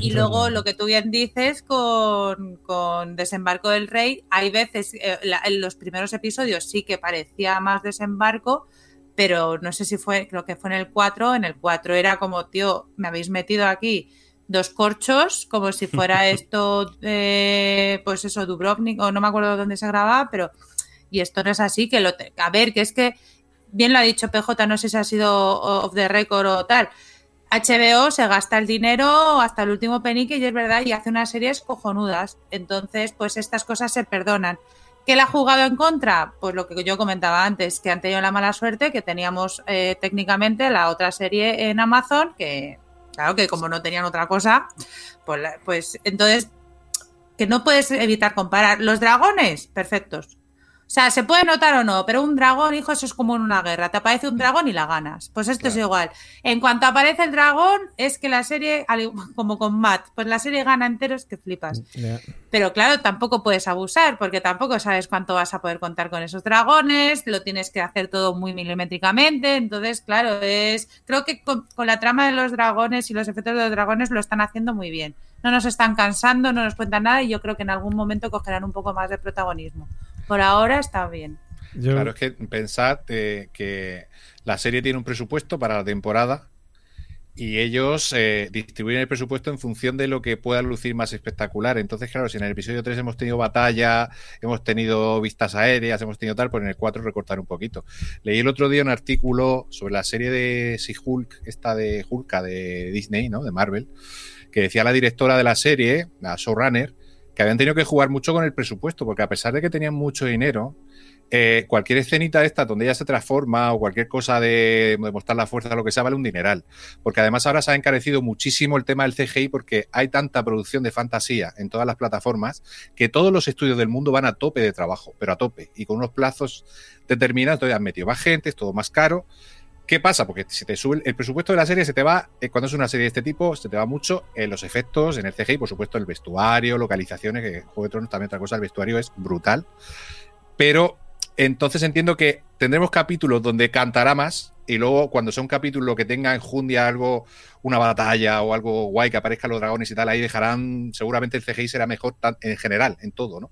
Y luego lo que tú bien dices con, con Desembarco del Rey, hay veces, eh, la, en los primeros episodios sí que parecía más desembarco, pero no sé si fue, creo que fue en el 4, en el 4 era como, tío, me habéis metido aquí dos corchos, como si fuera esto, eh, pues eso, Dubrovnik, o no me acuerdo dónde se grababa, pero, y esto no es así, que lo, te, a ver, que es que, bien lo ha dicho PJ, no sé si ha sido off the record o tal, HBO se gasta el dinero hasta el último penique y es verdad, y hace unas series cojonudas, entonces, pues estas cosas se perdonan. ¿Qué le ha jugado en contra? Pues lo que yo comentaba antes, que han tenido la mala suerte que teníamos eh, técnicamente la otra serie en Amazon, que claro que como no tenían otra cosa, pues, pues entonces que no puedes evitar comparar. Los dragones, perfectos. O sea, se puede notar o no, pero un dragón, hijo, eso es como en una guerra. Te aparece un dragón y la ganas. Pues esto claro. es igual. En cuanto aparece el dragón, es que la serie, como con Matt, pues la serie gana enteros que flipas. Yeah. Pero claro, tampoco puedes abusar, porque tampoco sabes cuánto vas a poder contar con esos dragones, lo tienes que hacer todo muy milimétricamente. Entonces, claro, es. Creo que con, con la trama de los dragones y los efectos de los dragones lo están haciendo muy bien. No nos están cansando, no nos cuentan nada y yo creo que en algún momento cogerán un poco más de protagonismo por ahora está bien. Yo... Claro, es que pensad eh, que la serie tiene un presupuesto para la temporada y ellos eh, distribuyen el presupuesto en función de lo que pueda lucir más espectacular. Entonces, claro, si en el episodio 3 hemos tenido batalla, hemos tenido vistas aéreas, hemos tenido tal, pues en el 4 recortar un poquito. Leí el otro día un artículo sobre la serie de Si Hulk, esta de Hulka de Disney, ¿no? De Marvel, que decía la directora de la serie, la showrunner, que habían tenido que jugar mucho con el presupuesto, porque a pesar de que tenían mucho dinero, eh, cualquier escenita esta donde ella se transforma o cualquier cosa de, de mostrar la fuerza, lo que sea, vale un dineral. Porque además ahora se ha encarecido muchísimo el tema del CGI porque hay tanta producción de fantasía en todas las plataformas que todos los estudios del mundo van a tope de trabajo, pero a tope, y con unos plazos determinados, entonces han metido más gente, es todo más caro. ¿Qué pasa? Porque si te sube el presupuesto de la serie, se te va, eh, cuando es una serie de este tipo, se te va mucho en los efectos, en el CGI, por supuesto, el vestuario, localizaciones, que Juego de Tronos también otra cosa, el vestuario es brutal. Pero entonces entiendo que tendremos capítulos donde cantará más y luego cuando sea un capítulo que tenga enjundia algo, una batalla o algo guay que aparezcan los dragones y tal, ahí dejarán, seguramente el CGI será mejor en general, en todo, ¿no?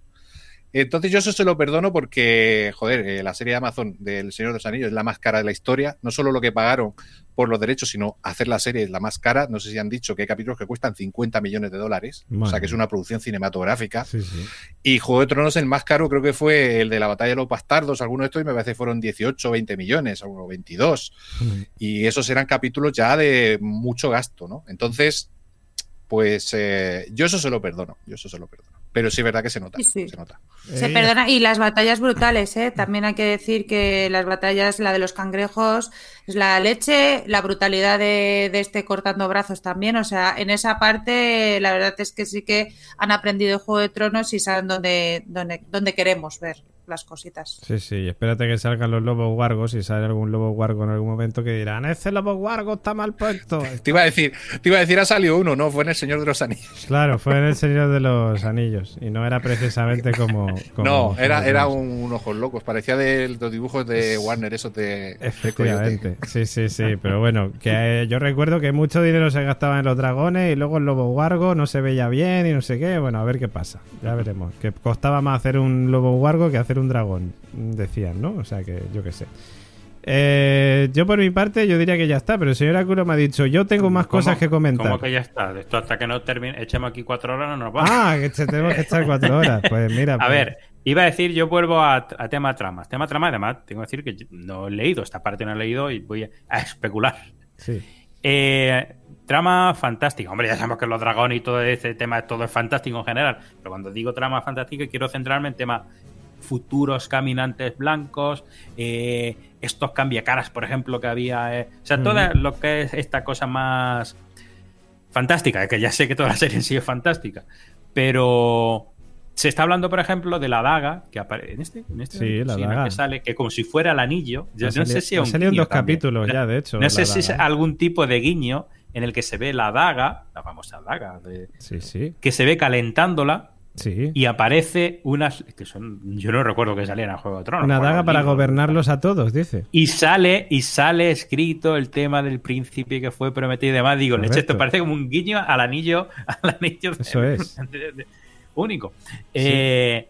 Entonces yo eso se lo perdono porque, joder, eh, la serie de Amazon del Señor de los Anillos es la más cara de la historia. No solo lo que pagaron por los derechos, sino hacer la serie es la más cara. No sé si han dicho que hay capítulos que cuestan 50 millones de dólares. O sea, que es una producción cinematográfica. Sí, sí. Y Juego de Tronos, el más caro creo que fue el de la Batalla de los Bastardos, algunos de estos, y me parece que fueron 18 o 20 millones, o 22. Mm. Y esos eran capítulos ya de mucho gasto, ¿no? Entonces, pues eh, yo eso se lo perdono. Yo eso se lo perdono. Pero sí es verdad que se nota. Sí, sí. Se nota. Se Eh, perdona, y las batallas brutales, ¿eh? También hay que decir que las batallas, la de los cangrejos, es la leche, la brutalidad de, de este cortando brazos también. O sea, en esa parte, la verdad es que sí que han aprendido el Juego de Tronos y saben dónde, dónde, dónde queremos ver las cositas. Sí, sí, espérate que salgan los lobos guargos y sale algún lobo guargo en algún momento que dirán, ese lobo guargo está mal puesto. Te iba a decir, te iba a decir, ha salido uno, ¿no? Fue en El Señor de los Anillos. Claro, fue en el Señor de los Anillos y no era precisamente como... como no, era, era un, un ojos locos. Parecía de los dibujos de Warner, esos de. de Efectivamente, sí, sí, sí, pero bueno, que eh, yo recuerdo que mucho dinero se gastaba en los dragones y luego el lobo guargo no se veía bien y no sé qué, bueno, a ver qué pasa, ya veremos, que costaba más hacer un lobo guargo que hacer un dragón, decían, ¿no? O sea que yo qué sé. Eh, yo por mi parte yo diría que ya está, pero el señor Akuro me ha dicho, yo tengo más ¿Cómo- cosas que comentar. ¿Cómo que ya está? Esto hasta que no termine, echemos aquí cuatro horas, no nos vamos. Ah, que te- tenemos que estar cuatro horas, pues mira. A pues- ver, iba a decir, yo vuelvo a, a tema tramas. Tema trama, además, tengo que decir que no he leído, esta parte no he leído y voy a, a especular. Sí. Eh, trama fantástica. Hombre, ya sabemos que los dragones y todo ese tema, todo es fantástico en general. Pero cuando digo trama fantástica, quiero centrarme en temas futuros caminantes blancos, eh, estos cambiacaras, por ejemplo, que había. eh, o sea, Ujú. todo lo que es esta cosa más fantástica, que ya sé que toda la serie en sí es fantástica, pero se está hablando, por ejemplo, de la daga que aparece en este, en este Sí, la daga. que sale, que como si fuera el anillo. Yo no sé si es un guiño dos también. capítulos ya, de hecho. No sé si es algún tipo de guiño en el que se ve la daga, la famosa daga, de- Sí, sí, que se ve calentándola sí. y aparece unas que son, yo no recuerdo que salían a Juego de Tronos. Una daga para gobernarlos a todos, dice. Y sale, y sale escrito el tema del príncipe que fue prometido y demás. Digo, leche, esto parece como un guiño al anillo, al anillo de- Eso es. de- de- único. Eh,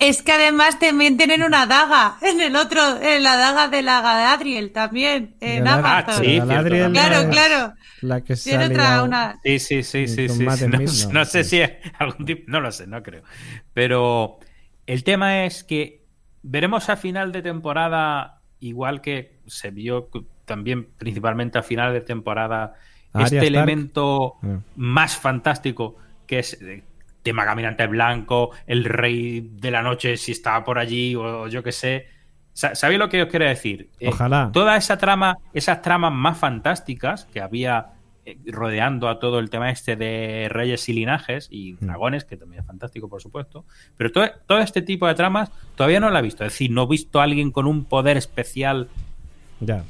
Es que además también tienen una daga en el otro, en la daga de la Galadriel también, en Amazon. Ah, sí, cierto, Galadriel. Claro, es claro. La que Tiene otra, una... Sí, sí, sí, sí, Con sí. Sí. No, sé- no, no sé sí. si es algún tipo, no lo sé, no creo. Pero el tema es que veremos a final de temporada, igual que se vio también principalmente a final de temporada, este Stark. elemento Ah. más fantástico que es eh, tema caminante blanco, el rey de la noche si está por allí o yo qué sé. Sa- ¿Sabéis lo que os quiero decir? Eh, Ojalá. toda esa trama, esas tramas más fantásticas que había eh, rodeando a todo el tema este de reyes y linajes y Mm. dragones, que también es fantástico, por supuesto. Pero todo, todo este tipo de tramas todavía no la he visto. Es decir, no he visto a alguien con un poder especial. Ya.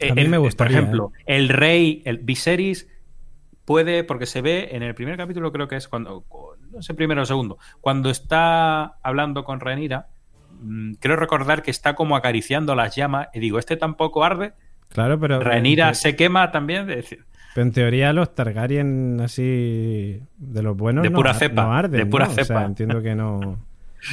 Eh, A mí el- me gustaría. Por ejemplo, el rey, el Viserys, puede, porque se ve en el primer capítulo, creo que es cuando, no sé, primero o segundo, cuando está hablando con Renira, mm, creo recordar que está como acariciando las llamas y digo, este tampoco arde. Claro, pero. Renira se quema también. decir, pero en teoría los Targaryen así. De los buenos. De no pura cepa, no arden, de pura ¿no? O sea, cepa. entiendo que no.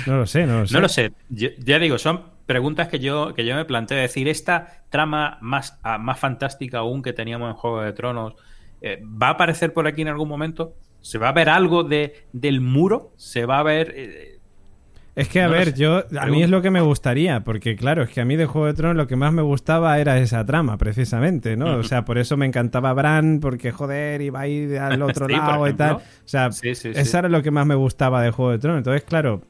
No lo sé, no lo sé. No lo sé. Yo- ya digo, son preguntas que yo, que yo me planteo. Es decir, esta trama más, ah, más fantástica aún que teníamos en Juego de Tronos, eh, ¿va a aparecer por aquí en algún momento? ¿Se va a ver algo de, del muro? ¿Se va a ver...? eh, Es que, a No ver, yo, a mí es lo que me gustaría, porque claro, es que a mí de Juego de Tronos lo que más me gustaba era esa trama, precisamente, ¿no? O sea, por eso me encantaba Bran, porque joder, iba a ir al otro Sí, lado y tal. O sea, Sí, sí, sí. eso era lo que más me gustaba de Juego de Tronos. Entonces, claro.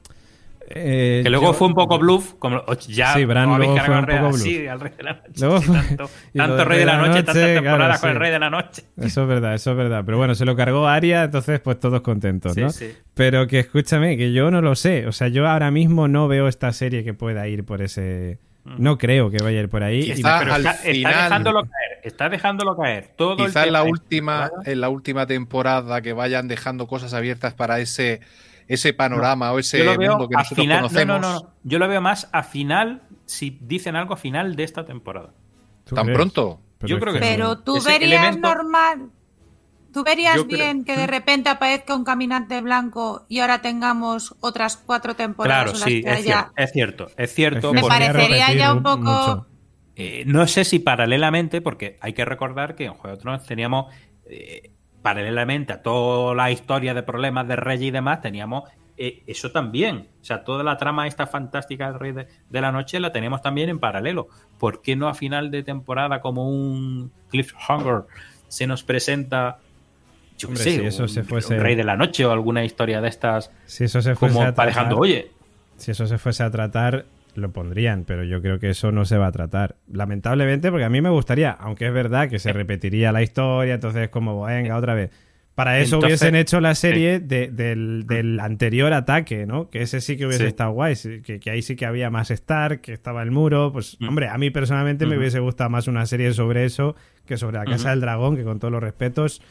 Eh, Que luego yo- fue un poco bluff, como oh, ya Sí, Bran luego fue un al rey poco así, al rey de la noche. Luego sí, tanto tanto rey de la noche, tantas claro, temporadas con el sí. rey de la noche. Eso es verdad, eso es verdad. Pero bueno, se lo cargó Aria, entonces pues todos contentos, Sí, ¿no? sí. Pero que escúchame, que yo no lo sé. O sea, yo ahora mismo no veo esta serie que pueda ir por ese... No creo que vaya a ir por ahí. Quizá- Y- Ah, Pero al está, dejándolo caer, está dejándolo caer. Todo el Quizá en la tema de última, temporada- en la última temporada que vayan dejando cosas abiertas para ese, ese panorama o ese mundo que nosotros final. No, conocemos. no, no, no. Yo lo veo más a final, si dicen algo a final de esta temporada. ¿Tú ¿Tan crees? pronto? Yo creo que sí. Pero tú Ese verías elemento- normal. ¿Tú verías Yo creo- bien que de repente aparezca un caminante blanco y ahora tengamos otras cuatro temporadas Claro, en las sí, que es haya- cierto, es cierto, es cierto. Me parecería ya un un- poco. mucho. Eh, no sé si paralelamente, porque hay que recordar que en Juego de Tronos teníamos, eh, paralelamente a toda la historia de problemas de Rey y demás, teníamos eh, eso también. O sea, toda la trama esta fantástica del Rey de, de la Noche la teníamos también en paralelo. ¿Por qué no a final de temporada, como un cliffhanger, se nos presenta, yo qué Hombre, sé, si eso un, se fuese- un Rey de la Noche o alguna historia de estas, Si eso se fuese como a parejando, tratar- oye, Si eso se fuese a tratar, lo pondrían, pero yo creo que eso no se va a tratar. Lamentablemente, porque a mí me gustaría, aunque es verdad que se Eh. repetiría la historia, entonces como, venga, otra vez. Para eso Entonces- hubiesen hecho la serie de- del, del anterior ataque, ¿no? Que ese sí que hubiese Sí. estado guay, que, que ahí sí que había más Stark, que estaba el muro. Pues, Mm. hombre, a mí personalmente me Ujú. hubiese gustado más una serie sobre eso que sobre la Casa Ujú. del Dragón, que con todos los respetos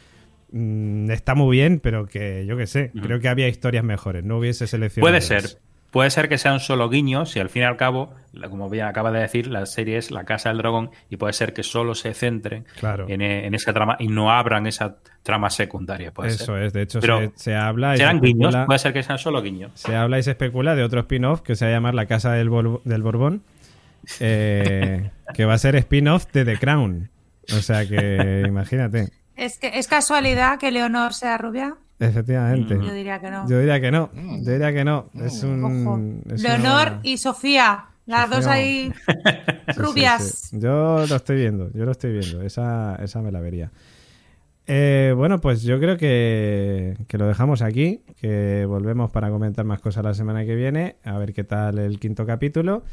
mm, está muy bien, pero que yo qué sé, Ujú. creo que había historias mejores, no hubiese seleccionado. Puede ser. Puede ser que sea un solo guiño, si al fin y al cabo, como bien acaba de decir, la serie es La Casa del Dragón y puede ser que solo se centren Claro. en, en esa trama y no abran esa trama secundaria. Puede Eso ser. es, de hecho Pero se, se habla y se Serán guiños, especula, puede ser que sean solo guiños. se habla y se especula de otro spin-off que se va a llamar La Casa del, Bor- del Borbón, eh, que va a ser spin-off de The Crown. O sea que imagínate, Es que es casualidad que Leonor sea rubia. Efectivamente. Mm. Yo diría que no. Yo diría que no, Mm. yo diría que no. Es Ojo. un... es Leonor una- y Sofía, las Sofía. dos ahí Sí, sí, rubias. sí. Yo lo estoy viendo, yo lo estoy viendo. Esa, esa me la vería. Eh, bueno, pues yo creo que, que lo dejamos aquí, que volvemos para comentar más cosas la semana que viene, a ver qué tal el quinto capítulo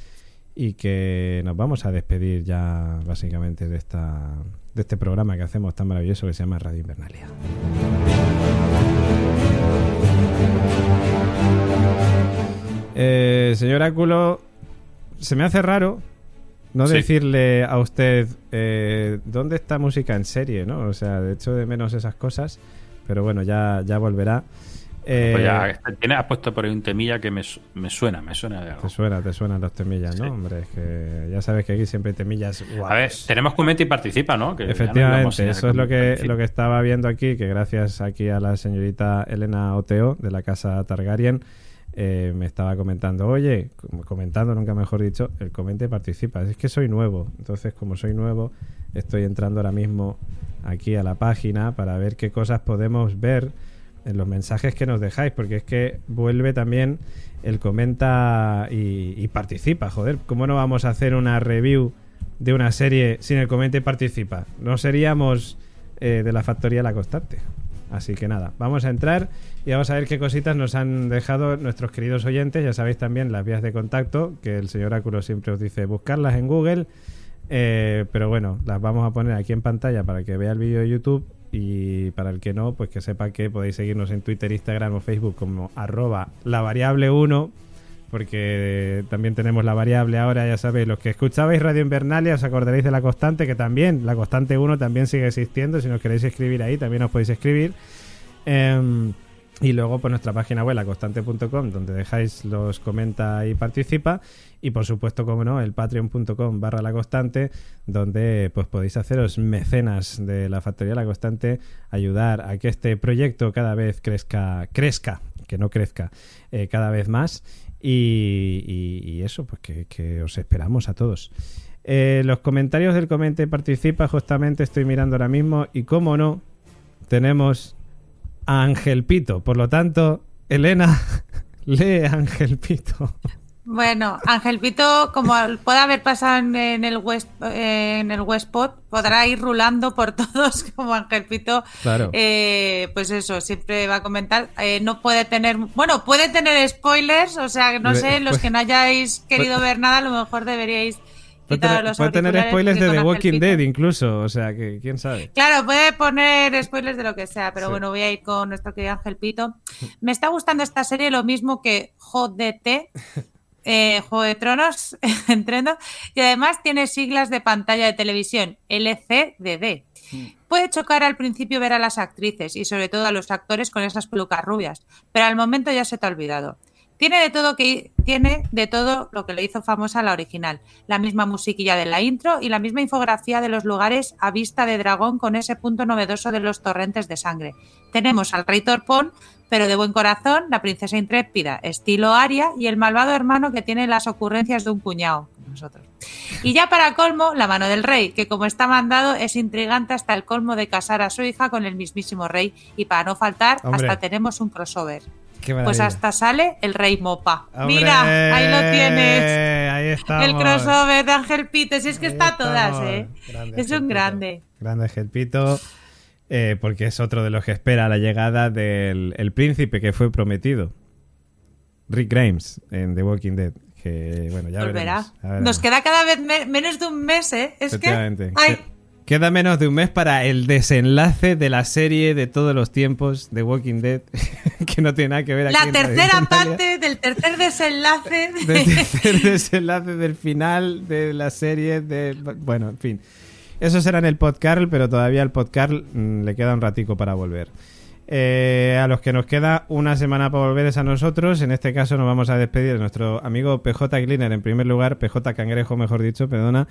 y que nos vamos a despedir ya básicamente de esta de este programa que hacemos tan maravilloso que se llama Radio Invernalia. Eh, señor Áculo, se me hace raro no Sí. decirle a usted eh, dónde está música en serie, ¿no? O sea, de hecho de menos esas cosas, pero bueno, ya, ya volverá. Eh, Pues ya, tiene, has puesto por ahí un temilla que me, me suena, me suena de algo. Te suena, te suenan los temillas, ¿no? Hombre, es que ya sabes que aquí siempre hay temillas guapos. A ver, tenemos comenta y participa, ¿no? Que Efectivamente, sin eso es lo que, lo que estaba viendo aquí, que gracias aquí a la señorita Elena Oteo de la casa Targaryen, eh, me estaba comentando, oye, com- comentando, nunca mejor dicho, el comente participa. Es que soy nuevo, entonces como soy nuevo, estoy entrando ahora mismo aquí a la página para ver qué cosas podemos ver en los mensajes que nos dejáis, porque es que vuelve también el comenta y, participa, joder, ¿cómo no vamos a hacer una review de una serie sin el comenta y participa? No seríamos eh, de la factoría La Constante. Así que nada, vamos a entrar y vamos a ver qué cositas nos han dejado nuestros queridos oyentes. Ya sabéis también las vías de contacto, que el señor Áculo siempre os dice buscarlas en Google. Eh, pero bueno, las vamos a poner aquí en pantalla para que vea el vídeo de YouTube y para el que no, pues que sepa que podéis seguirnos en Twitter, Instagram o Facebook como arroba la variable 1 porque también tenemos la variable ahora, ya sabéis, los que escuchabais Radio Invernalia os acordaréis de la constante, que también, la constante 1 también sigue existiendo, si nos queréis escribir ahí también os podéis escribir. Em, y luego pues nuestra página web, laconstante.com, donde dejáis los comenta y participa. Y por supuesto, como no, el patreon.com barra la constante, donde pues podéis haceros mecenas de la Factoría La Constante, ayudar a que este proyecto cada vez crezca, crezca, que no crezca, eh, cada vez más. Y, eso, pues que, os esperamos a todos. Eh, los comentarios del Comente Participa, justamente estoy mirando ahora mismo, y como no, tenemos a Ángel Pito. Por lo tanto, Elena, Lee Ángel Pito. Bueno, Ángel Pito, como puede haber pasado en el West en el Westpot, podrá ir rulando por todos como Ángel Pito. Claro. Eh, pues eso, siempre va a comentar. Eh, no puede tener, bueno, puede tener spoilers, o sea, no sé, los puede- que no hayáis querido ver nada, a lo mejor deberíais Puede puede tener spoilers de The Walking Pito- Dead incluso, o sea, que quién sabe. Claro, puede poner spoilers de lo que sea, pero Sí. bueno, voy a ir con nuestro querido Ángel Pito. Me está gustando esta serie lo mismo que JDT, eh, Juego de Tronos, entreno, y además tiene siglas de pantalla de televisión, LCDD. Puede chocar al principio ver a las actrices y sobre todo a los actores con esas pelucas rubias, pero al momento ya se te ha olvidado. Tiene de todo que tiene de todo lo que le hizo famosa la original, la misma musiquilla de la intro y la misma infografía de los lugares a vista de dragón con ese punto novedoso de los torrentes de sangre. Tenemos al rey Torpón, pero de buen corazón, la princesa intrépida, estilo Aria y el malvado hermano que tiene las ocurrencias de un cuñado, nosotros. Y ya para colmo, la mano del rey, que como está mandado es intrigante hasta el colmo de casar a su hija con el mismísimo rey y para no faltar, Hombre. hasta tenemos un crossover. Pues hasta sale el rey Mopa. ¡Hombre! Mira, ahí lo tienes. Ahí estamos. El crossover de Ángel Pito. Si es que Ahí está a todas. ¿eh? Grande Es un grande. Grande Ángel Pito, eh, porque es otro de los que espera la llegada del el príncipe que fue prometido. Rick Grimes en The Walking Dead. Que, bueno, ya Volverá. veremos, ya veremos. Nos queda cada vez me- menos de un mes, ¿eh? Es que. Efectivamente. Ay, Que- Queda menos de un mes para el desenlace de la serie de todos los tiempos de Walking Dead, que no tiene nada que ver aquí la en tercera parte del tercer desenlace. de- del tercer desenlace del final de la serie de bueno en fin eso será en el podcast pero todavía el podcast mm, le queda un ratico para volver Eh, a los que nos queda una semana para volver es a nosotros. En este caso nos vamos a despedir de nuestro amigo PJ Cleaner. En primer lugar PJ Cangrejo mejor dicho perdona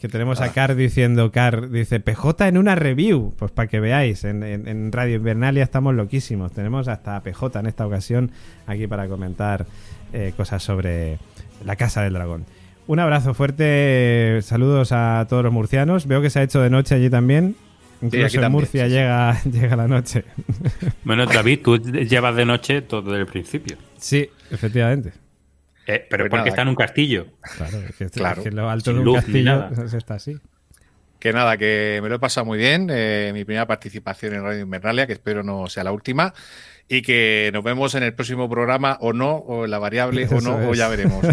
que tenemos a Car diciendo, Car dice, PJ en una review, pues para que veáis, en, en- en Radio Invernalia estamos loquísimos, tenemos hasta a PJ en esta ocasión aquí para comentar eh, cosas sobre la Casa del Dragón. Un abrazo fuerte, saludos a todos los murcianos, veo que se ha hecho de noche allí también, incluso aquí en también, Murcia sí, sí. llega, llega la noche. Bueno, David, tú llevas de noche todo desde el principio. Sí, efectivamente. Eh, pero Pues porque nada. está en un castillo. Claro, es que, Claro. es que lo alto Sin de un luz castillo nada. se está así. Que nada, que me lo he pasado muy bien. eh, mi primera participación en Radio Invernalia, que espero no sea la última. Y que nos vemos en el próximo programa, o no, o en la variable, o no, o ya veremos.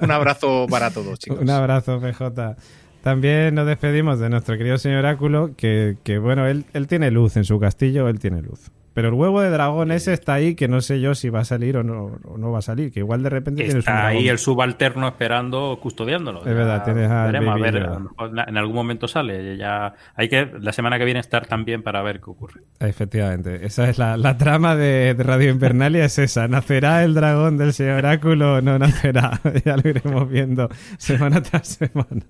Un abrazo para todos, chicos. Un abrazo, PJ. También nos despedimos de nuestro querido señor Oráculo, que, que, bueno, él, él tiene luz en su castillo, él tiene luz. Pero el huevo de dragón ese está ahí, que no sé yo si va a salir o no, o no va a salir, que igual de repente tienes un Está dragón. ahí el subalterno esperando, custodiándolo. Es verdad, Ya tienes al veremos, a Baby ver, Yoda. a mejor en algún momento sale. Ya hay que la semana que viene estar también para ver qué ocurre. Efectivamente, esa es la, la trama de, de Radio Invernalia, es esa. ¿Nacerá el dragón del señor Oráculo o no nacerá? ya lo iremos viendo semana tras semana.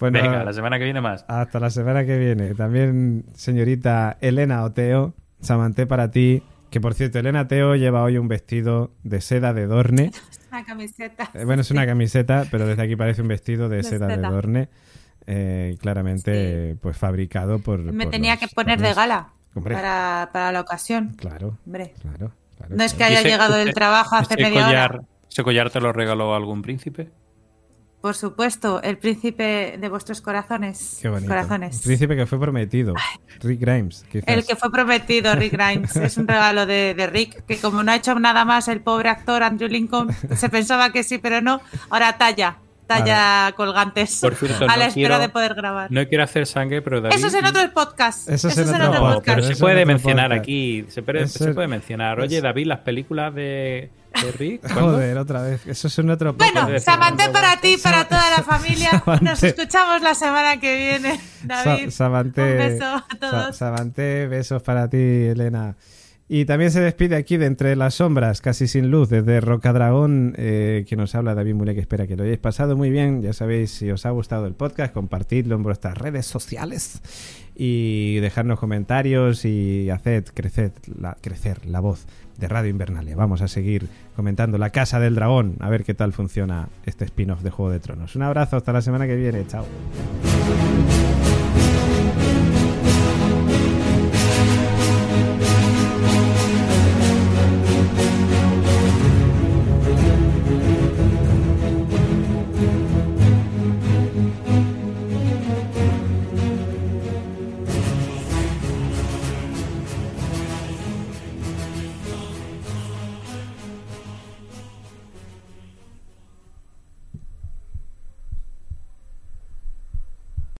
Bueno, Venga, la semana que viene más. Hasta la semana que viene. También, señorita Elena Oteo, Samanté para ti. Que por cierto, Elena Teo lleva hoy un vestido de seda de Dorne. Una camiseta. Eh, bueno, es una camiseta, pero desde aquí parece un vestido de De seda de. Dorne. eh, claramente, pues fabricado por. Me por tenía los- que poner de gala para, para la ocasión. Claro, Hombre. claro. claro, No es que haya Ese- llegado del trabajo hace ese media collar, hora. ¿Ese collar te lo regaló algún príncipe? Por supuesto, el príncipe de vuestros corazones. Qué bonito. Corazones. Un príncipe que fue prometido. Rick Grimes, quizás. El que fue prometido, Rick Grimes. es un regalo de, de Rick, que como no ha hecho nada más el pobre actor Andrew Lincoln, se pensaba que sí, pero no. Ahora talla, talla colgantes. Por cierto, a la no espera quiero- de poder grabar. No quiero hacer sangre, pero David. Eso es en otros podcasts. Eso es en otro No, podcast. pero se puede otro mencionar podcast. aquí. Se puede, se mencionar. Oye, es- David, las películas de, de Rick. Joder, otra vez. Eso es en otro podcast. Bueno, Samanté para ti, para toda la familia. Nos escuchamos la semana que viene. David, Sa- un beso a Sa- todos. Samanté, besos para ti, Elena. Y también se despide aquí de Entre las Sombras, casi sin luz, desde Rocadragón, eh, que nos habla David Mule, que espera que lo hayáis pasado muy bien. Ya sabéis, si os ha gustado el podcast, compartidlo en vuestras redes sociales y dejadnos comentarios y haced crecer la, crecer la voz de Radio Invernalia. Vamos a seguir comentando La Casa del Dragón, a ver qué tal funciona este spin-off de Juego de Tronos. Un abrazo, hasta la semana que viene, chao.